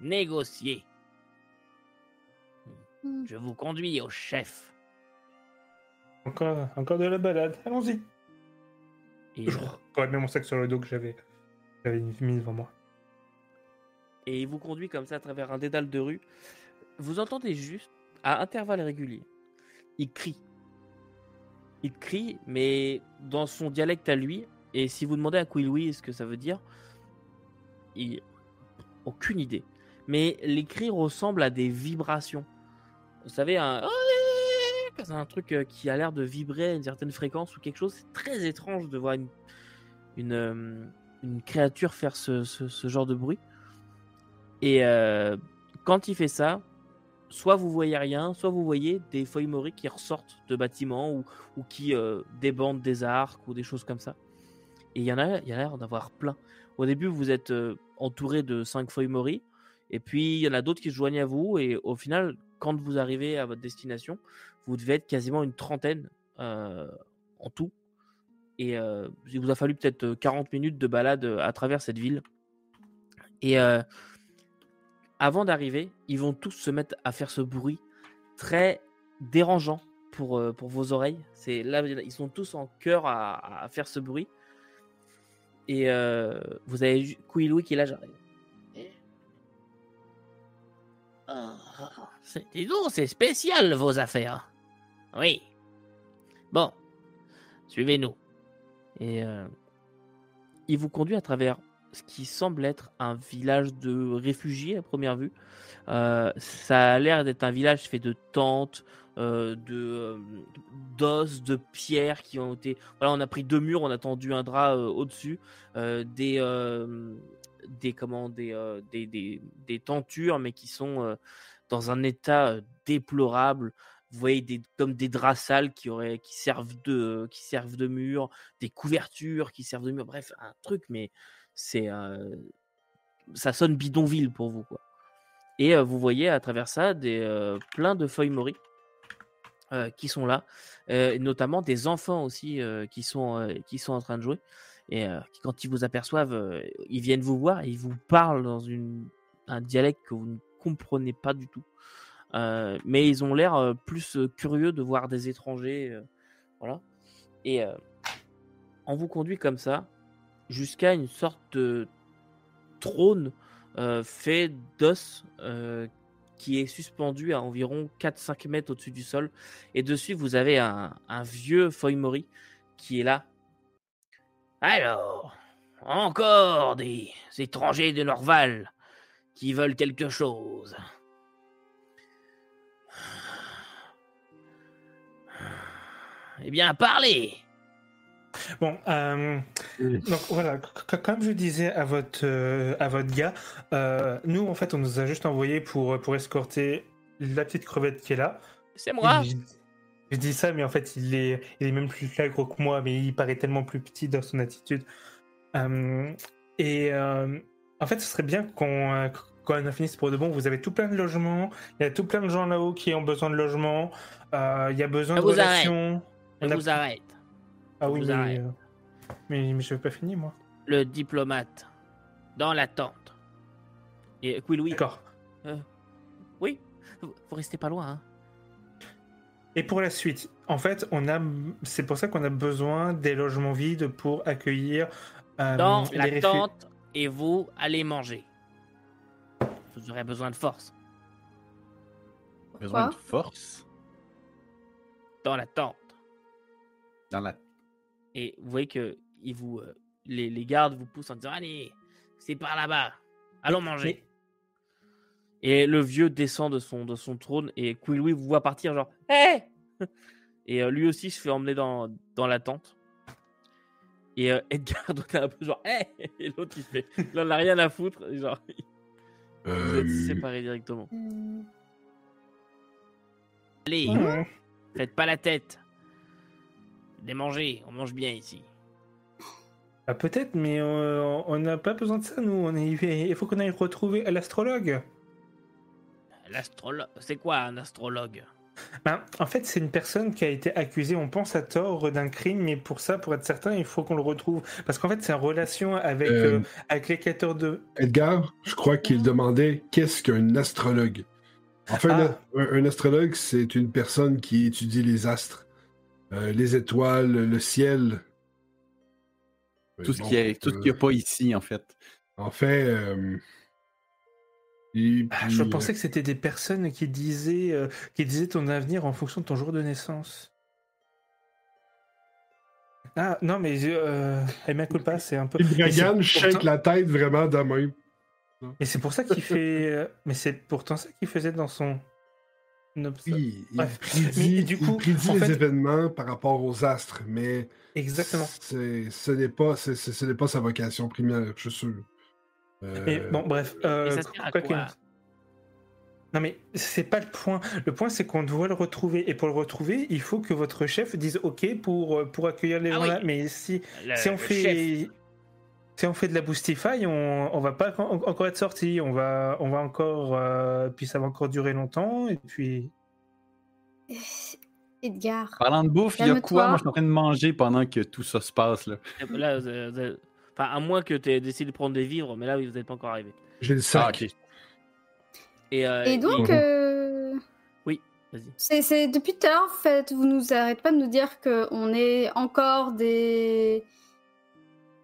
négocier. Hmm. Je vous conduis au chef. encore, encore de la balade. Allons-y. Et, Je euh, remets mon sac sur le dos que j'avais j'avais mis devant moi. et il vous conduit comme ça à travers un dédale de rue. Vous entendez juste, à intervalles réguliers, il crie. Il crie, mais dans son dialecte à lui. Et si vous demandez à Quillouis ce que ça veut dire, il aucune idée. Mais les cris ressemblent à des vibrations. Vous savez, un un truc euh, qui a l'air de vibrer à une certaine fréquence ou quelque chose. C'est très étrange de voir une, euh, créature faire ce genre de bruit. Et euh, quand il fait ça, soit vous voyez rien, soit vous voyez des feuilles moriques qui ressortent de bâtiments ou, qui euh, débandent des arcs ou des choses comme ça. Et il y en a, il y a l'air d'avoir plein. Au début, vous êtes euh, entouré de cinq feuilles mories, et puis il y en a d'autres qui se joignent à vous, et au final, quand vous arrivez à votre destination, vous devez être quasiment une trentaine euh, en tout. Et il vous a fallu peut-être euh, 40 minutes de balade à travers cette ville. Et avant d'arriver, ils vont tous se mettre à faire ce bruit très dérangeant pour, euh, vos oreilles. C'est là, ils sont tous en chœur à, faire ce bruit. Et euh, vous avez Quillouis qui est là, j'arrive. Ah, c'est- dis donc, c'est spécial vos affaires. Oui. Bon, suivez-nous. Et euh, il vous conduit à travers ce qui semble être un village de réfugiés à première vue. Euh, ça a l'air d'être un village fait de tentes, euh, de euh, d'os, de pierres qui ont été. Voilà, on a pris deux murs, on a tendu un drap au-dessus, des des comment des, des, des tentures, mais qui sont dans un état déplorable. Vous voyez des comme des draps sales qui auraient qui servent de qui servent de mur, des couvertures qui servent de mur. Bref, un truc, mais c'est ça sonne bidonville pour vous quoi. Et vous voyez à travers ça des euh, plein de feuilles mories euh, qui sont là, notamment des enfants aussi qui sont qui sont en train de jouer. Et qui, quand ils vous aperçoivent, ils viennent vous voir et ils vous parlent dans un dialecte que vous ne comprenez pas du tout. Mais ils ont l'air plus curieux de voir des étrangers, voilà. Et on vous conduit comme ça jusqu'à une sorte de trône euh, fait d'os euh, qui est suspendu à environ 4-5 mètres au-dessus du sol. Et dessus, vous avez un, vieux Foymori qui est là. Alors, encore des étrangers de Norval qui veulent quelque chose. Eh bien, parlez Bon, euh, donc voilà, comme je disais à votre, euh, à votre gars, euh, nous en fait on nous a juste envoyé pour, pour escorter la petite crevette qui est là. C'est moi Je, je dis ça, mais en fait il est, il est même plus gros que moi, mais il paraît tellement plus petit dans son attitude. Euh, et euh, en fait ce serait bien qu'on euh, qu'on en finisse pour de bon. Vous avez tout plein de logements, il y a tout plein de gens là-haut qui ont besoin de logements, euh, il y a besoin Ça de vous arrête. relations. Je On a- vous arrête. Ah Je oui, vous mais, arrête. Euh, mais, mais je veux pas finir moi. Le diplomate. Dans la tente. Et Quill, oui. D'accord. Oui. Vous vous restez pas loin, hein. Et pour la suite, en fait, on a, c'est pour ça qu'on a besoin des logements vides pour accueillir euh, Dans les la réfugiés. tente et vous allez manger. Vous aurez besoin de force. Besoin Quoi de force? Dans la tente. dans la. Et vous voyez que ils vous, euh, les, les gardes vous poussent en disant Allez, c'est par là-bas. Allons manger. Et le vieux descend de son, de son trône et Quill vous voit partir genre Hé Et euh, lui aussi se fait emmener dans, dans la tente. Et euh, Edgar doit un peu genre Hé Et l'autre il fait Il en a rien à foutre. et Genre, vous Euh, êtes séparés directement. Euh, Allez, Ouais. faites pas la tête. Des manger, on mange bien ici. Ah, peut-être, mais euh, on n'a pas besoin de ça, nous. On est, il faut qu'on aille retrouver l'astrologue. L'astrologue, c'est quoi un astrologue? Ben, en fait, c'est une personne qui a été accusée, on pense à tort, d'un crime, mais pour ça, pour être certain, il faut qu'on le retrouve. Parce qu'en fait, c'est en relation avec, Euh, euh, avec les 14 de... Edgar, je crois qu'il demandait qu'est-ce qu'un astrologue. En fait, Ah. un, un astrologue, c'est une personne qui étudie les astres, euh, les étoiles, le ciel. Tout ce Donc, qui est, tout ce qu'il n'y a pas ici, en fait. En fait, euh, et Ah, je pensais que c'était des personnes qui disaient, euh, qui disaient ton avenir en fonction de ton jour de naissance. Ah, non, mais euh, eh bien, culpa, c'est un peu... c'est Dragan shake la tête vraiment de même. Mais c'est pour ça qu'il fait... Mais c'est pourtant ça qu'il faisait dans son... Oui, il Bref. prédit, Mais du coup, il prédit en les fait- événements par rapport aux astres, mais Exactement. c'est- ce n'est pas, ce n'est pas sa vocation première, je suis sûr. Euh, Mais bon, bref. euh, Et ça sert à quoi quoi? Qu'il- Non, mais c'est pas le point. Le point, c'est qu'on doit le retrouver. Et pour le retrouver, il faut que votre chef dise OK pour, euh, pour accueillir les Ah gens oui. là. Mais si, Le- si, on fait, chef. Si on fait de la boostify, on, on va pas en- encore être sorti. On va, on va encore. euh, puis ça va encore durer longtemps. Et puis. Edgar. Parlant de bouffe, il y a quoi? Moi, je suis en train de manger pendant que tout ça se passe. Là. Là, vous avez- vous avez- Enfin, à moins que tu aies décidé de prendre des vivres, mais là, vous n'êtes pas encore arrivé. J'ai le Ah, sac. Et, euh, Et donc, euh, Vas-y. c'est c'est- depuis tout à l'heure, en fait, vous nous arrêtez pas de nous dire qu'on est encore des...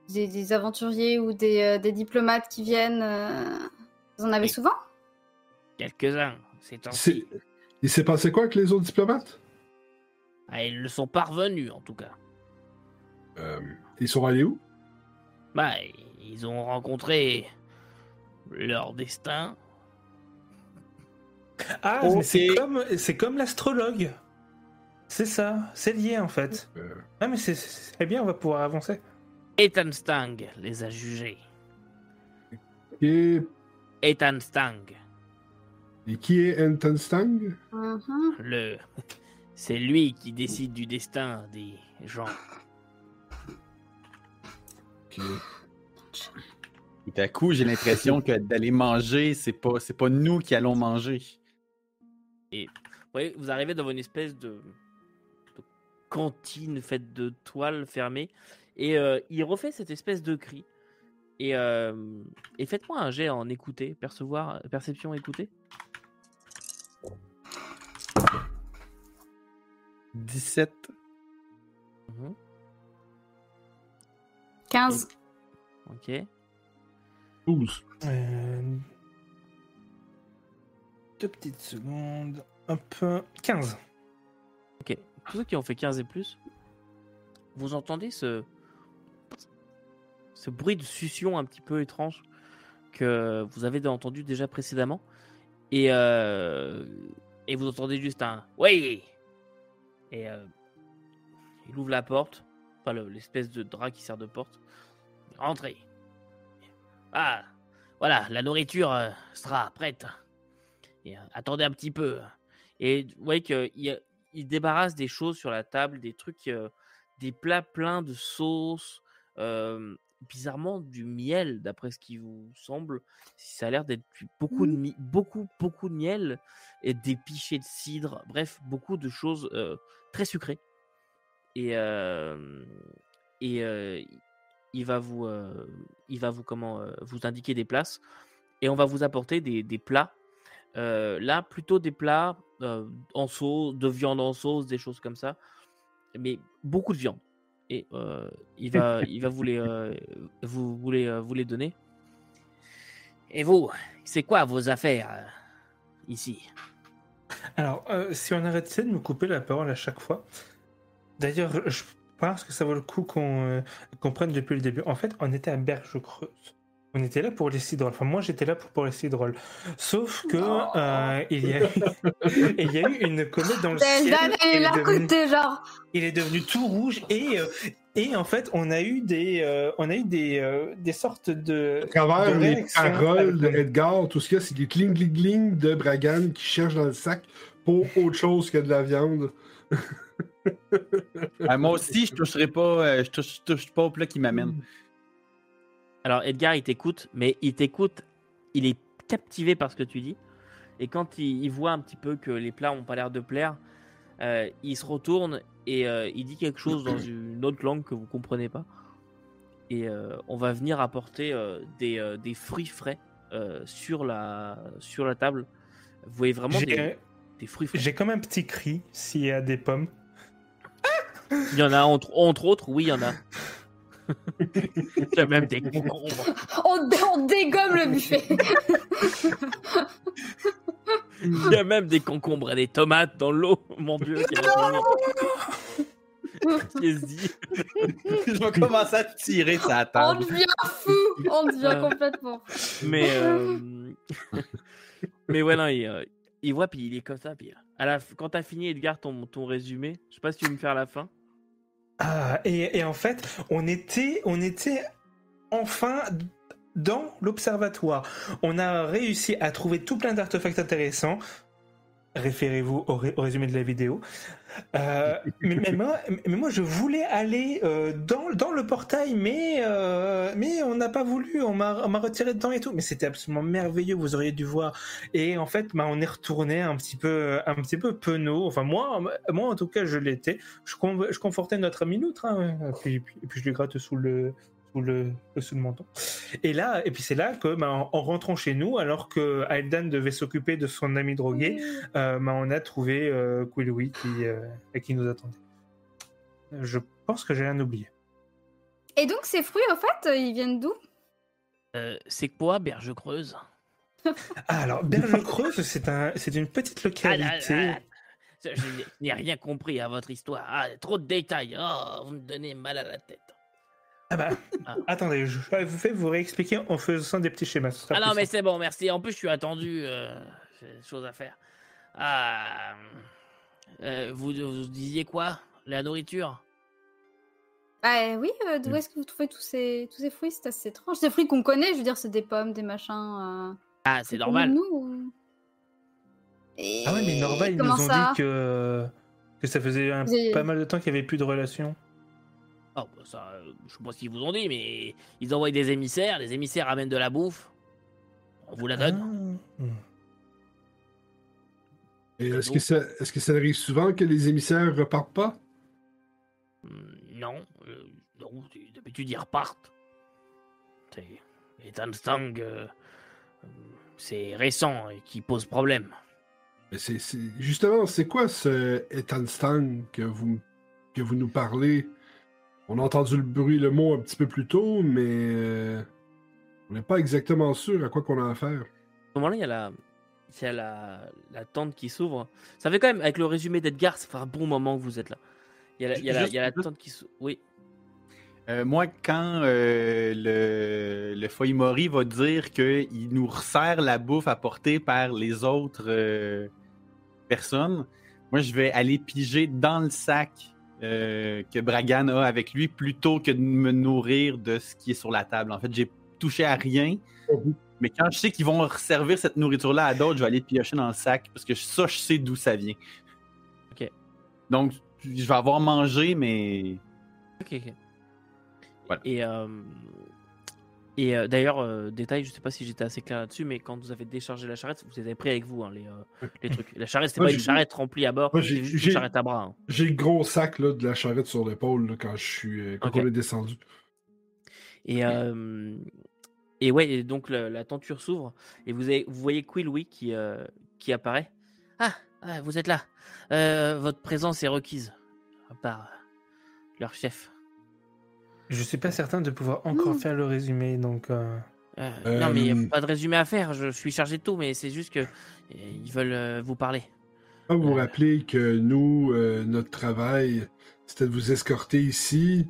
des, des aventuriers ou des, euh, des diplomates qui viennent. euh, Vous en avez Oui. souvent? Quelques-uns, c'est C'est- ainsi. Il s'est passé quoi avec les autres diplomates? Ah, ils le sont parvenus, en tout cas. Euh, Ils sont allés où? Bah, ils ont rencontré leur destin. Ah, mais c'est comme, c'est comme l'astrologue. C'est ça, c'est lié en fait. Euh, Ah, mais c'est bien, on va pouvoir avancer. Ethan Stang les a jugés. et, Ethan Stang, et qui est Anton Stang? Mhm. le. C'est lui qui décide du destin des gens. Ok. Tout à coup, j'ai l'impression que d'aller manger, c'est pas, c'est pas nous qui allons manger. Vous voyez, vous arrivez dans une espèce de, de cantine faite de toiles fermées. Et euh, il refait cette espèce de cri. Et, euh, et faites-moi un jet en écouter, percevoir, perception écouter. 17. 15. Ok. 12. Euh, Deux petites secondes. Hop, 15. Tous ceux qui ont fait 15 et plus, vous entendez ce, ce bruit de succion un petit peu étrange que vous avez entendu déjà précédemment. Et, euh, et vous entendez juste un Oui Et euh, il ouvre la porte, enfin le- l'espèce de drap qui sert de porte. Entrez. Ah, voilà, la nourriture euh, sera prête. Attendez un petit peu. Et vous voyez qu'il il débarrasse des choses sur la table, des trucs, des plats pleins de sauce, bizarrement du miel, d'après ce qui vous semble. Ça a l'air d'être beaucoup, de mi- beaucoup, beaucoup de miel et des pichets de cidre. Bref, beaucoup de choses euh, très sucrées. Et, euh, et euh, il va vous, il va vous comment, vous indiquer des places et on va vous apporter des, des plats. Là, plutôt des plats en sauce, de viande en sauce, des choses comme ça. Mais beaucoup de viande. Et euh, il, va, il va vous les, euh, vous, vous les, euh, vous les donner. Et vous, c'est quoi vos affaires euh, ici? Alors, euh, si on arrêtait de me couper la parole à chaque fois. D'ailleurs, je pense que ça vaut le coup qu'on euh, qu'on prenne depuis le début. En fait, on était à Berge Creuse. On était là pour les cidrolles. Enfin, moi, j'étais là pour, pour les cidrolles. Sauf que euh, il, y a eu, il y a eu une comète dans le ciel. Elle est il, est devenu, côté, genre. il est devenu tout rouge et euh, et en fait, on a eu des euh, on a eu des euh, des sortes de À travers de les paroles avec- d'Edgar, tout ce qu'il y a, c'est des cling cling cling de Bragan qui cherche dans le sac pour autre chose que de la viande. Ah, moi aussi, je toucherai pas, euh, je touche, je touche pas au plat qui m'amène. Alors, Edgar, il t'écoute, mais il t'écoute, il est captivé par ce que tu dis. Et quand il, il voit un petit peu que les plats ont pas l'air de plaire, euh, il se retourne et euh, il dit quelque chose dans une autre langue que vous comprenez pas. Et euh, on va venir apporter des, des fruits frais sur, la, sur la table. Vous voyez vraiment des, J'ai des fruits frais. j'ai comme un petit cri s'il y a des pommes. Il y en a entre, entre autres, oui, il y en a. Il y a même des concombres. On, dé- on dégomme le buffet. Il y a même des concombres et des tomates dans l'eau. Mon dieu, quel. Qu'est-ce qu'il dit? Je vais commencer à tirer sa On table. devient fou. On devient complètement. Mais, euh, mais ouais, non, il, euh, il voit, puis il est comme ça. Puis à la... quand t'as fini, Edgar, ton, ton résumé, je sais pas si tu veux me faire la fin. Ah, et, et en fait, on était, on était enfin dans l'observatoire. On a réussi à trouver tout plein d'artefacts intéressants. Référez-vous au, ré- au résumé de la vidéo. Euh, mais, mais moi, mais moi, je voulais aller euh, dans, dans le portail, mais, euh, mais on n'a pas voulu. On m'a retiré dedans et tout. Mais c'était absolument merveilleux. Vous auriez dû voir. Et en fait, bah, on est retourné un petit peu, un petit peu penaud. Enfin, moi, moi en tout cas, je l'étais. Je, je confortais notre ami Loutre. hein. Puis, et puis je lui gratte sous le, sous le, le sous le menton. Et là, et puis c'est là que, bah, en, en rentrant chez nous, alors que Aeldan devait s'occuper de son ami drogué, euh, bah, on a trouvé euh, Quillouis qui, euh, qui nous attendait. Je pense que j'ai rien oublié. Et donc, ces fruits, au fait, ils viennent d'où? Euh, c'est quoi, Berge Creuse? Ah, alors, Berge Creuse, c'est un, c'est une petite Ah, localité. là, là. Je n'ai- n'ai rien compris à votre histoire. Ah, trop de détails. Oh, vous me donnez mal à la tête. Ah bah, Ah. attendez, je vais vous faire vous réexpliquer en faisant des petits schémas. ce sera Ah non, mais c'est bon, merci. En plus, je suis attendu. euh, J'ai des choses à faire. Ah. euh, vous, vous disiez quoi? La nourriture? Bah oui, euh, d'où est-ce que vous trouvez tous ces, tous ces fruits? C'est assez étrange. Ces fruits qu'on connaît, je veux dire, c'est des pommes, des machins. euh, Ah, c'est normal. connus de Nous, ou- Et Ah ouais, mais Norval, ils nous comment ont ça dit que, que ça faisait un- pas mal de temps qu'il n'y avait plus de relations. Oh, bah, ça, je sais pas ce qu'ils vous ont dit, mais ils envoient des émissaires, les émissaires amènent de la bouffe. On vous la donne. Ah. Et est-ce que, ça, est-ce que ça arrive souvent que les émissaires repartent pas? Hmm, Non, euh, non, d'habitude ils repartent. C'est les Tanstang, euh, c'est récent et qui pose problème. Mais c'est, c'est- Justement, c'est quoi ce Etanstang que vous, que vous nous parlez? On a entendu le bruit, le mot un petit peu plus tôt, mais euh, on n'est pas exactement sûr à quoi qu'on a affaire. À ce moment-là, il y a la, il y a la, la tente qui s'ouvre. Ça fait quand même, avec le résumé d'Edgar, ça fait un bon moment que vous êtes là. Il y a la, il y a la- il y a la Juste- tente qui s'ouvre. Oui. Euh, moi, quand euh, le, le Foimori va dire qu'il nous resserre la bouffe apportée par les autres euh, personnes, moi, je vais aller piger dans le sac euh, que Bragan a avec lui plutôt que de me nourrir de ce qui est sur la table. En fait, j'ai touché à rien. Mais quand je sais qu'ils vont resservir cette nourriture-là à d'autres, je vais aller piocher dans le sac parce que ça, je sais d'où ça vient. Ok. Donc, je vais avoir mangé, mais Ok, ok. Voilà. Et, euh, et euh, d'ailleurs, euh, détail, je sais pas si j'étais assez clair là-dessus, mais quand vous avez déchargé la charrette, vous les avez pris avec vous, hein, les, euh, les trucs. La charrette, c'était pas une charrette remplie à bord, c'était j'ai- juste une charrette à bras. hein. J'ai le gros sac là, de la charrette sur l'épaule quand je suis quand on est descendu. Et, et ouais, et donc le- la tenture s'ouvre et vous, avez, vous voyez Quill qui, qui apparaît. Ah, ah, vous êtes là. Votre présence est requise par leur chef. Je suis pas certain de pouvoir encore Mmh. faire le résumé, donc. euh, Euh, Non, mais il n'y Euh, a pas de résumé à faire. Je suis chargé de tout, mais c'est juste que euh, ils veulent euh, vous parler. Ah, vous vous Euh. rappelez que nous, euh, notre travail, c'était de vous escorter ici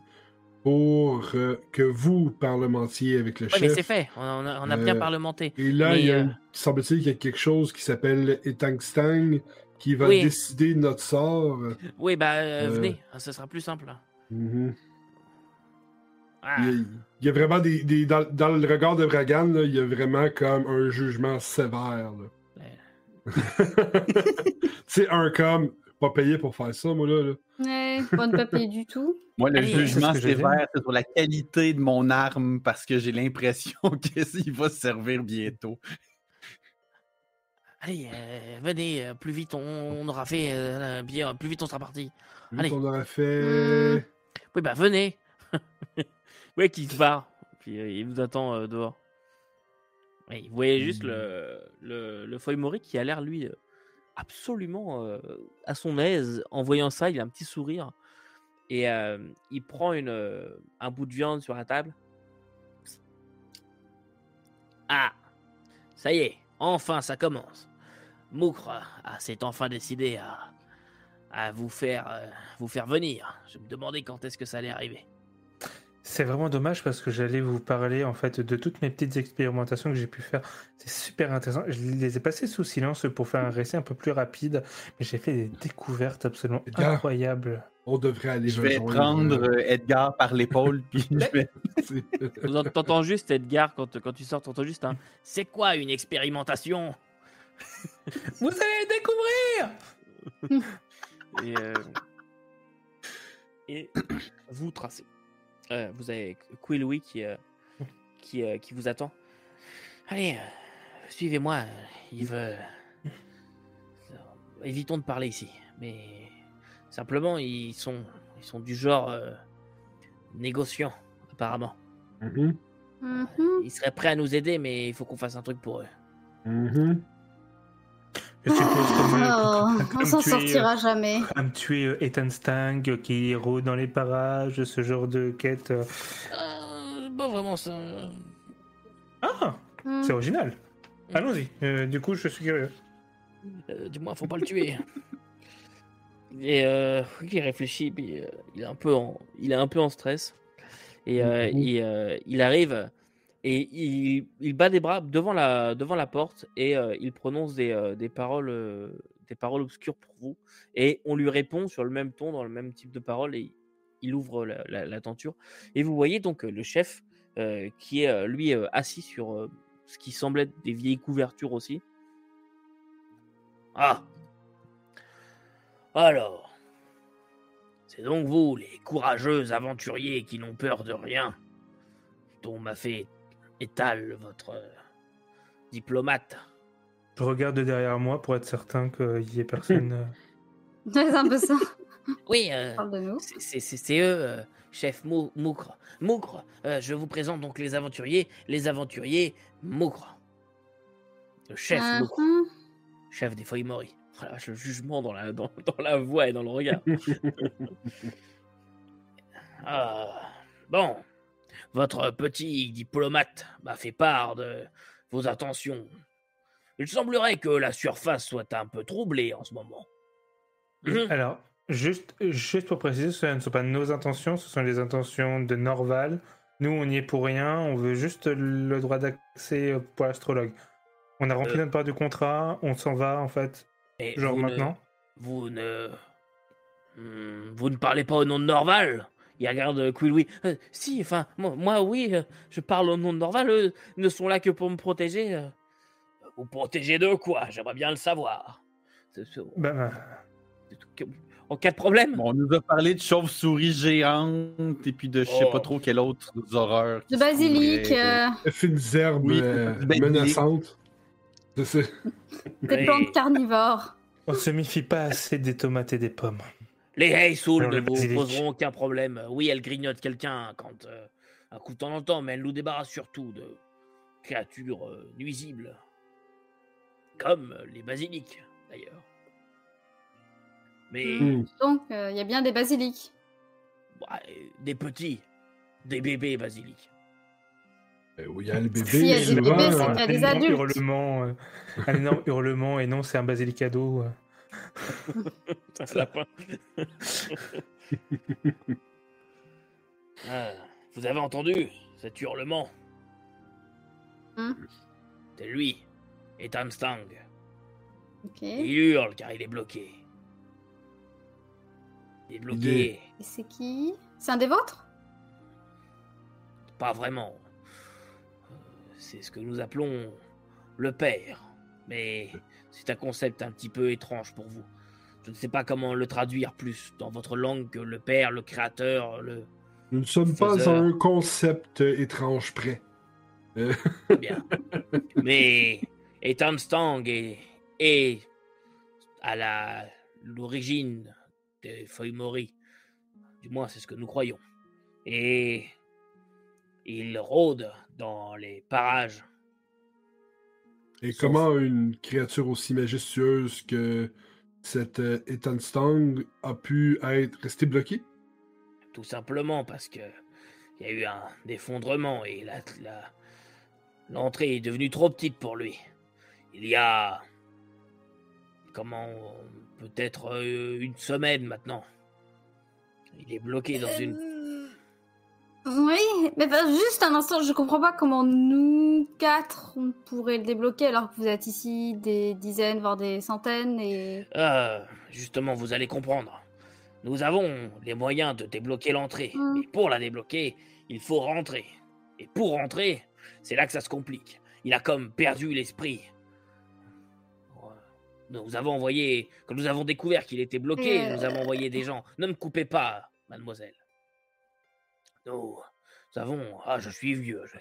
pour euh, que vous parlementiez avec le Oui, mais c'est chef. fait. On a, on a bien Euh, parlementé. Et là, Mais, il y a, euh, une- semble-t-il qu'il y a quelque chose qui s'appelle Etangstang qui va Oui. décider de notre sort. Oui, bah euh, euh, venez, ce sera plus simple. Mhm. Ah, Il, y a, il y a vraiment des. des- dans, dans le regard de Bragan, là, il y a vraiment comme un jugement sévère. C'est un comme. Pas payé pour faire ça, moi, là. là. Ouais, pas de papier du tout. Moi, le Allez, jugement sévère, c'est sur la qualité de mon arme parce que j'ai l'impression qu'il va se servir bientôt. Allez, euh, venez, euh, plus vite on, on aura fait, euh, bien, plus vite on sera parti. Vu Allez. qu'on aurait fait. Oui, bah venez. ouais, qui se barre. Puis euh, il vous attend euh, dehors. Et vous voyez juste le, le, le qui a l'air, lui, euh, absolument à son aise. En voyant ça, il a un petit sourire. Et il prend un bout de viande sur la table. Ah, ça y est, enfin ça commence. Moukre ah, s'est enfin décidé à, à vous faire, vous faire venir. Je me demandais quand est-ce que ça allait arriver. C'est vraiment dommage parce que j'allais vous parler en fait de toutes mes petites expérimentations que j'ai pu faire. C'est super intéressant. Je les ai passées sous silence pour faire un récit un peu plus rapide, mais j'ai fait des découvertes absolument Edgar. incroyables. On devrait aller Je vais prendre euh, euh, Edgar par l'épaule, puis je vais... T'entends juste Edgar quand, quand tu sors, t'entends juste un. C'est quoi une expérimentation? Vous allez découvrir Et, euh, et vous tracez. Euh, vous avez Quillouis qui, euh, qui, euh, qui vous attend. Allez, euh, suivez-moi. Il veut. Évitons de parler ici. Mais simplement, ils sont, ils sont du genre euh, négociants, apparemment. mhm, Mhm. Ils seraient prêts à nous aider, mais il faut qu'on fasse un truc pour eux. mhm. Je suppose comme, Oh, comme on s'en es, sortira jamais. Comme tuer euh, Ethan Stang euh, qui rôde dans les parages, ce genre de quête. euh. Euh, pas vraiment ça. Ah, Hmm. c'est original. Allons-y. Euh, du coup, je suis curieux. Euh, du moins, faut pas le tuer. Et euh, il réfléchit, puis euh, il est un peu en, il est un peu en stress. Et euh, Mhm. il, euh, il arrive et il, bat des bras devant la, devant la porte et euh, il prononce des, euh, des paroles, euh, des paroles obscures pour vous. Et on lui répond sur le même ton, dans le même type de paroles, et il ouvre la, tenture. Et vous voyez donc le chef qui est, lui, assis sur ce qui semble être des vieilles couvertures aussi. Ah Alors, c'est donc vous, les courageux aventuriers qui n'ont peur de rien, dont m'a fait étal votre euh, diplomate. Je regarde derrière moi pour être certain qu'il y ait personne. euh, C'est un peu ça. Oui, euh, c'est- eux, euh, chef Mou- Moukre. Moukre, euh, je vous présente donc les aventuriers, les aventuriers Moukre. Le chef Moukre, Mhm. chef des feuilles mories. Oh vache, le jugement dans la, dans, dans la voix et dans le regard. Ah, bon, votre petit diplomate m'a fait part de vos intentions. Il semblerait que la surface soit un peu troublée en ce moment. Mhm. Alors, juste, juste pour préciser, ce ne sont pas nos intentions, ce sont les intentions de Norval. Nous, on n'y est pour rien, on veut juste le droit d'accès euh, pour l'astrologue. On a rempli Euh. notre part du contrat, on s'en va en fait, Et genre vous ne- maintenant. Vous ne. Hmm, Vous ne parlez pas au nom de Norval? Il regarde Quillouis. Euh, si, enfin, moi, moi, oui, euh, je parle au nom de Norval. Eux ne sont là que pour me protéger. euh. Vous protéger de quoi J'aimerais bien le savoir. Ben, c'est- En cas de problème? Bon, on nous a parlé de chauves-souris géantes et puis de je sais Oh. pas trop quelle autre horreur. De basilic, euh, Fines herbes Oui, euh, menaçantes. Des plantes carnivores. on se méfie pas assez des tomates et des pommes. Les Heisoul Alors, ne vous poseront aucun problème. Oui, elles grignotent quelqu'un quand euh, un coup de temps en temps, mais elles nous débarrassent surtout de créatures euh, nuisibles. Comme euh, les basiliques, d'ailleurs. Mais Mm. Donc, euh, il y a bien des basiliques. bah, euh, des petits, des bébés basiliques. Euh, oui, il y a le bébé. Si, il y a des bébés, c'est euh, qu'il y a des énorme adultes. Hurlement, euh, un énorme hurlement, et non, c'est un basilicado. Euh. Ça, c'est la fin. Ah, vous avez entendu cet hurlement? Hmm. C'est lui, Ethan Stang. Il Et hurle car il est bloqué. Il est bloqué. c'est qui? C'est un des vôtres? Pas vraiment. Euh, C'est ce que nous appelons le père. Mais c'est un concept un petit peu étrange pour vous. Je ne sais pas comment le traduire plus dans votre langue que le père, le créateur, le... Nous ne sommes pas à un concept étrange près. Bien. Mais Ethan Stang est, est à la l'origine des feuilles mories. Du moins, c'est ce que nous croyons. Et il rôde dans les parages. Et Sauf- comment une créature aussi majestueuse que cette euh, Ethan Stang a pu être restée bloquée? Tout simplement parce que il y a eu un effondrement et la, la- l'entrée est devenue trop petite pour lui. Il y a comment peut-être euh, une semaine maintenant. Il est bloqué dans une Euh, Oui, mais bah, juste un instant, je comprends pas comment nous quatre on pourrait le débloquer alors que vous êtes ici des dizaines, voire des centaines et. Euh, justement, vous allez comprendre. Nous avons les moyens de débloquer l'entrée, Mm. mais pour la débloquer, il faut rentrer. Et pour rentrer, c'est là que ça se complique. Il a comme perdu l'esprit. Nous avons envoyé, quand nous avons découvert qu'il était bloqué, Euh. nous avons envoyé des gens. Ne me coupez pas, mademoiselle. Nous, nous avons. Ah, je suis vieux. je-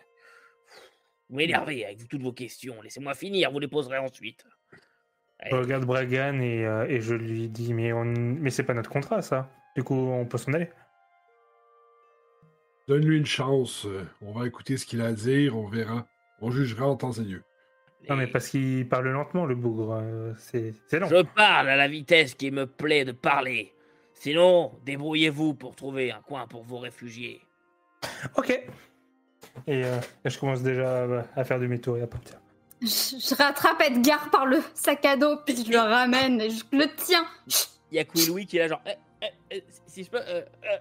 Vous m'énervez avec toutes vos questions. Laissez-moi finir, vous les poserez ensuite. Je regarde Bragan et, euh, et je lui dis mais, on... mais c'est pas notre contrat ça. Du coup, on peut s'en aller. Donne-lui une chance. euh, On va écouter ce qu'il a à dire, on verra. On jugera en temps et lieu. Non, mais parce qu'il parle lentement, le bougre. euh, c'est c'est lent. Je parle à la vitesse qui me plaît de parler. Sinon, débrouillez-vous pour trouver un coin pour vous réfugier. Ok. Et euh, je commence déjà à- à faire demi-tour et à partir. Je, je rattrape Edgar par le sac à dos, puis je le ramène et je le tiens. Il y a Louis qui est là, genre, Eh, eh, eh, si je peux, euh, euh,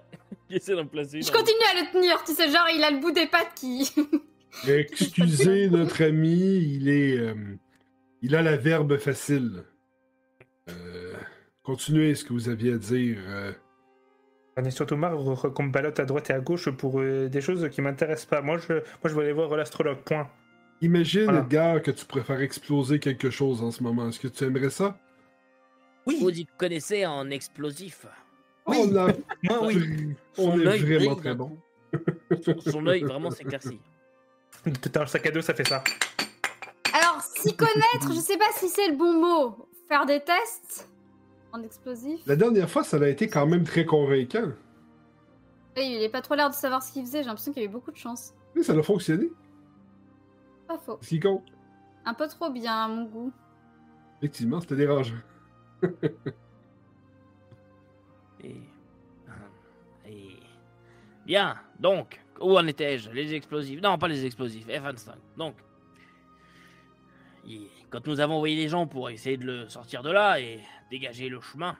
qui essaie d'en placer. une Je continue à le tenir, tu sais, genre il a le bout des pattes qui. Excusez notre ami, il est. euh, il a la verbe facile. Euh, continuez ce que vous aviez à dire. On est surtout marre re- qu'on me ballotte à droite et à gauche pour euh, des choses qui m'intéressent pas. Moi, je, moi, je veux aller voir l'astrologue, point. Imagine, Voilà. Edgar, que tu préfères exploser quelque chose en ce moment. Est-ce que tu aimerais ça? Vous y connaissez en explosif. Oui. On, a- Moi, oui. on Son est œil vraiment brille très bon. son œil vraiment s'éclaircit. Dans le sac à dos, ça fait ça. Alors, s'y connaître, je sais pas si c'est le bon mot. Faire des tests? En explosif. La dernière fois, ça a été quand même très convaincant. Et il est pas trop l'air de savoir ce qu'il faisait. J'ai l'impression qu'il y avait beaucoup de chance. Mais ça a fonctionné. Pas faux. Ce qui compte. Un peu trop bien à mon goût. Effectivement, c'était dérangeant. Et... et... Bien, donc, où en étais-je? Les explosifs? Non, pas les explosifs, F-25. Donc, et quand nous avons envoyé des gens pour essayer de le sortir de là et dégager le chemin,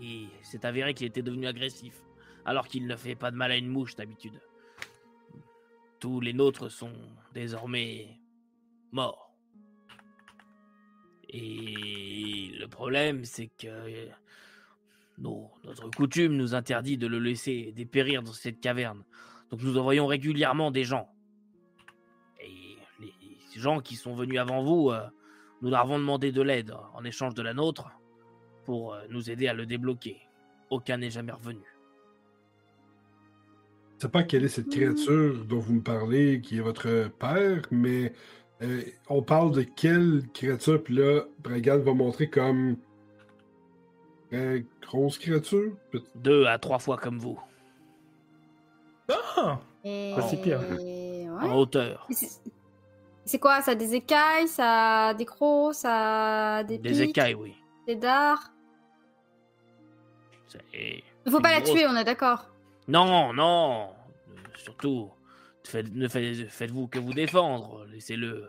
et c'est avéré qu'il était devenu agressif, alors qu'il ne fait pas de mal à une mouche d'habitude. Tous les nôtres sont désormais morts. Et le problème, c'est que notre coutume nous interdit de le laisser dépérir dans cette caverne. Donc nous envoyons régulièrement des gens. Gens qui sont venus avant vous, euh, nous leur avons demandé de l'aide en échange de la nôtre pour euh, nous aider à le débloquer. Aucun n'est jamais revenu. Je sais pas quelle est cette créature dont vous me parlez, qui est votre père, mais euh, on parle de quelle créature, puis là, Bragan va montrer comme. euh, grosse créature? Deux à trois fois comme vous, Ah Et... Si pire. Ouais. en hauteur. C'est- C'est quoi? Ça a des écailles Ça a des crocs Ça a des Des pics écailles, oui. Des dards C'est- Il faut pas la grosse- tuer, on est d'accord. Non, non. Euh, Surtout, faites- ne faites- faites-vous que vous défendre. Laissez-le.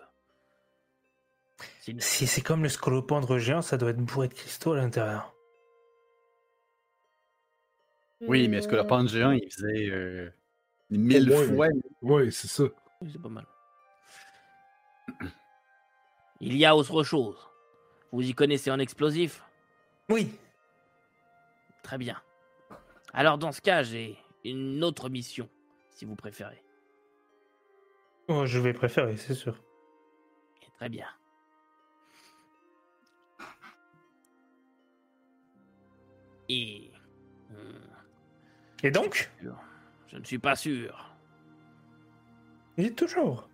Sinon- Si c'est comme le scolopendre géant, ça doit être bourré de cristaux à l'intérieur. Oui, mais est-ce que le Euh, pan géant, il faisait euh, mille fois Ouais, c'est ça. Oui, c'est pas mal. Il y a autre chose. Vous y connaissez en explosif? Oui. Très bien. Alors dans ce cas, j'ai une autre mission, si vous préférez. Oh, je vais préférer, c'est sûr. Très bien. Et... hmm, Et donc? Je ne suis pas sûr. Il est toujours.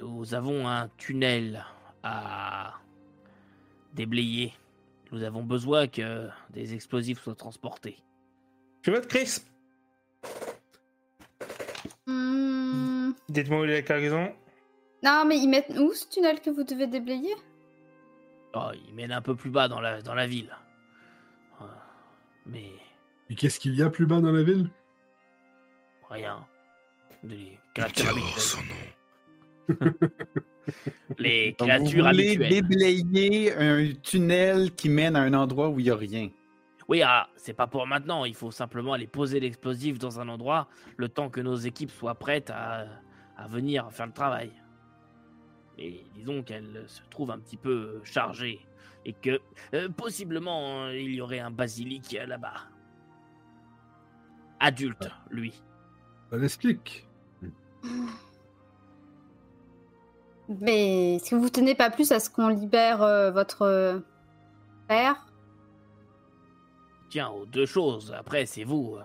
Nous avons un tunnel à déblayer. Nous avons besoin que des explosifs soient transportés. Je vote Chris. hmm, Dites-moi où est la cargaison. Non, mais ils mettent où ce tunnel que vous devez déblayer? Oh, il mène un peu plus bas dans la, dans la ville. Mais Et qu'est-ce qu'il y a plus bas dans la ville? rien. Des. Les Donc, créatures vous voulez habituelles. déblayer un tunnel qui mène à un endroit où il n'y a rien. Oui, ah, c'est pas pour maintenant. Il faut simplement aller poser l'explosif dans un endroit le temps que nos équipes soient prêtes à, à venir faire le travail. Et disons qu'elle se trouve un petit peu chargée et que euh, possiblement euh, il y aurait un basilic euh, là-bas. Adulte, lui. Ça l'explique. Mais est-ce que vous tenez pas plus à ce qu'on libère euh, votre euh, père? Tiens, aux deux choses. Après, c'est vous.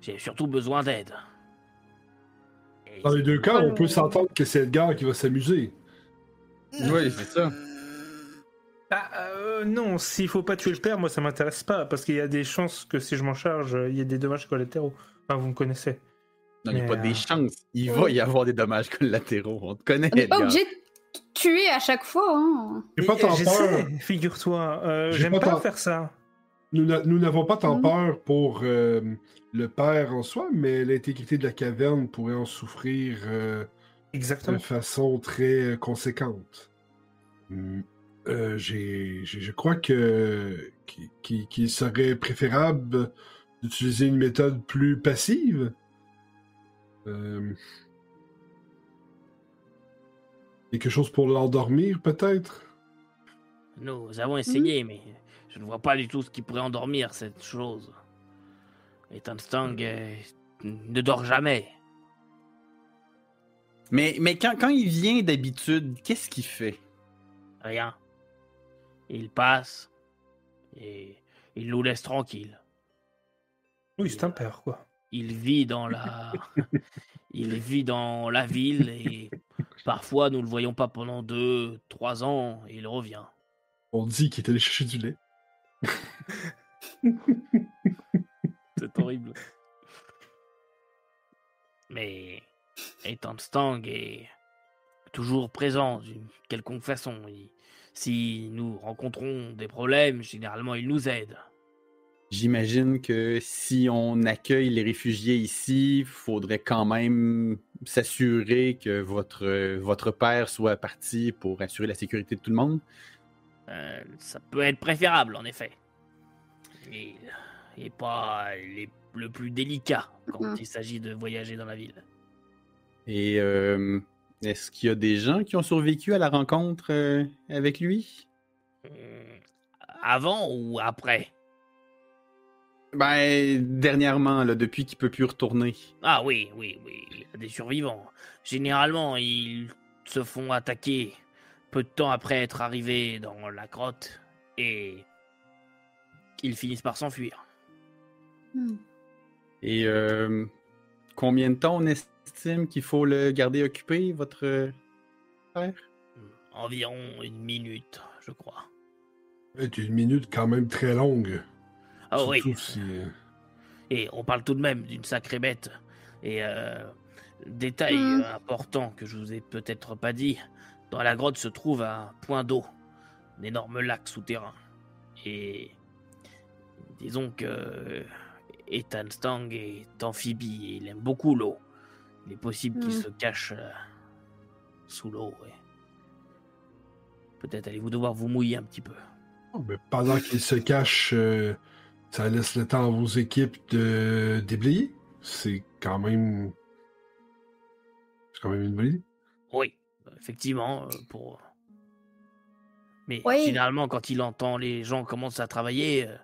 J'ai surtout besoin d'aide. Dans les deux cas, on peut s'entendre que c'est Edgar qui va s'amuser. Oui, c'est ça. Ah, euh, non, s'il faut pas tuer le père, moi ça m'intéresse pas, parce qu'il y a des chances que si je m'en charge, il y ait des dommages collatéraux. Enfin, vous me connaissez. Non, il n'y a pas euh, des chances. Il va y avoir des dommages collatéraux. On te connaît, On n'est pas obligé de tuer à chaque fois. Hein. J'ai pas Mais, tant euh, peur. Figure-toi, euh, J'ai j'aime pas faire ça. Nous n'a- nous n'avons pas tant Mhm. peur pour euh, le père en soi, mais l'intégrité de la caverne pourrait en souffrir euh, de façon très euh, conséquente. Hmm, euh, je crois que qu'il serait préférable d'utiliser une méthode plus passive. Euh, quelque chose pour l'endormir, peut-être? Nous avons essayé, mais je ne vois pas du tout ce qui pourrait endormir cette chose. Et Stang euh, ne dort jamais. Mais, mais quand, quand il vient d'habitude, qu'est-ce qu'il fait? Rien. Il passe et il nous laisse tranquilles. Oui, c'est un père, quoi. Il vit dans la, il vit dans la ville et parfois nous le voyons pas pendant deux, trois ans et il revient. On dit qu'il est allé chercher du lait. C'est horrible. Mais Ethan Stang est toujours présent d'une quelconque façon. Il- si nous rencontrons des problèmes, généralement il nous aide. J'imagine que si on accueille les réfugiés ici, il faudrait quand même s'assurer que votre, votre père soit parti pour assurer la sécurité de tout le monde. Euh, ça peut être préférable, en effet. Il n'est pas les- le plus délicat quand Mhm. il s'agit de voyager dans la ville. Et euh, est-ce qu'il y a des gens qui ont survécu à la rencontre euh, avec lui? Avant ou après? Ben, dernièrement, là, depuis qu'il peut plus retourner. Ah oui, oui, oui, il y a des survivants. Généralement, ils se font attaquer peu de temps après être arrivés dans la grotte et ils finissent par s'enfuir. Hmm. Et euh, combien de temps on estime qu'il faut le garder occupé, votre père? Environ une minute, je crois. C'est une minute quand même très longue. Ah oui, si, euh, et on parle tout de même d'une sacrée bête. Et euh, détail Mhm. euh, important que je vous ai peut-être pas dit, dans la grotte se trouve un point d'eau, un énorme lac souterrain. Et disons que Ethan Stang est amphibie et il aime beaucoup l'eau. Il est possible qu'il Mhm. se cache euh, sous l'eau. ouais. Peut-être allez-vous devoir vous mouiller un petit peu. oh, ben, pendant qu'il se cache, euh, ça laisse le temps à vos équipes de déblayer. C'est quand même. C'est quand même une bonne idée. Oui, effectivement, euh, pour. Mais Oui. généralement, quand il entend les gens commencent à travailler, euh,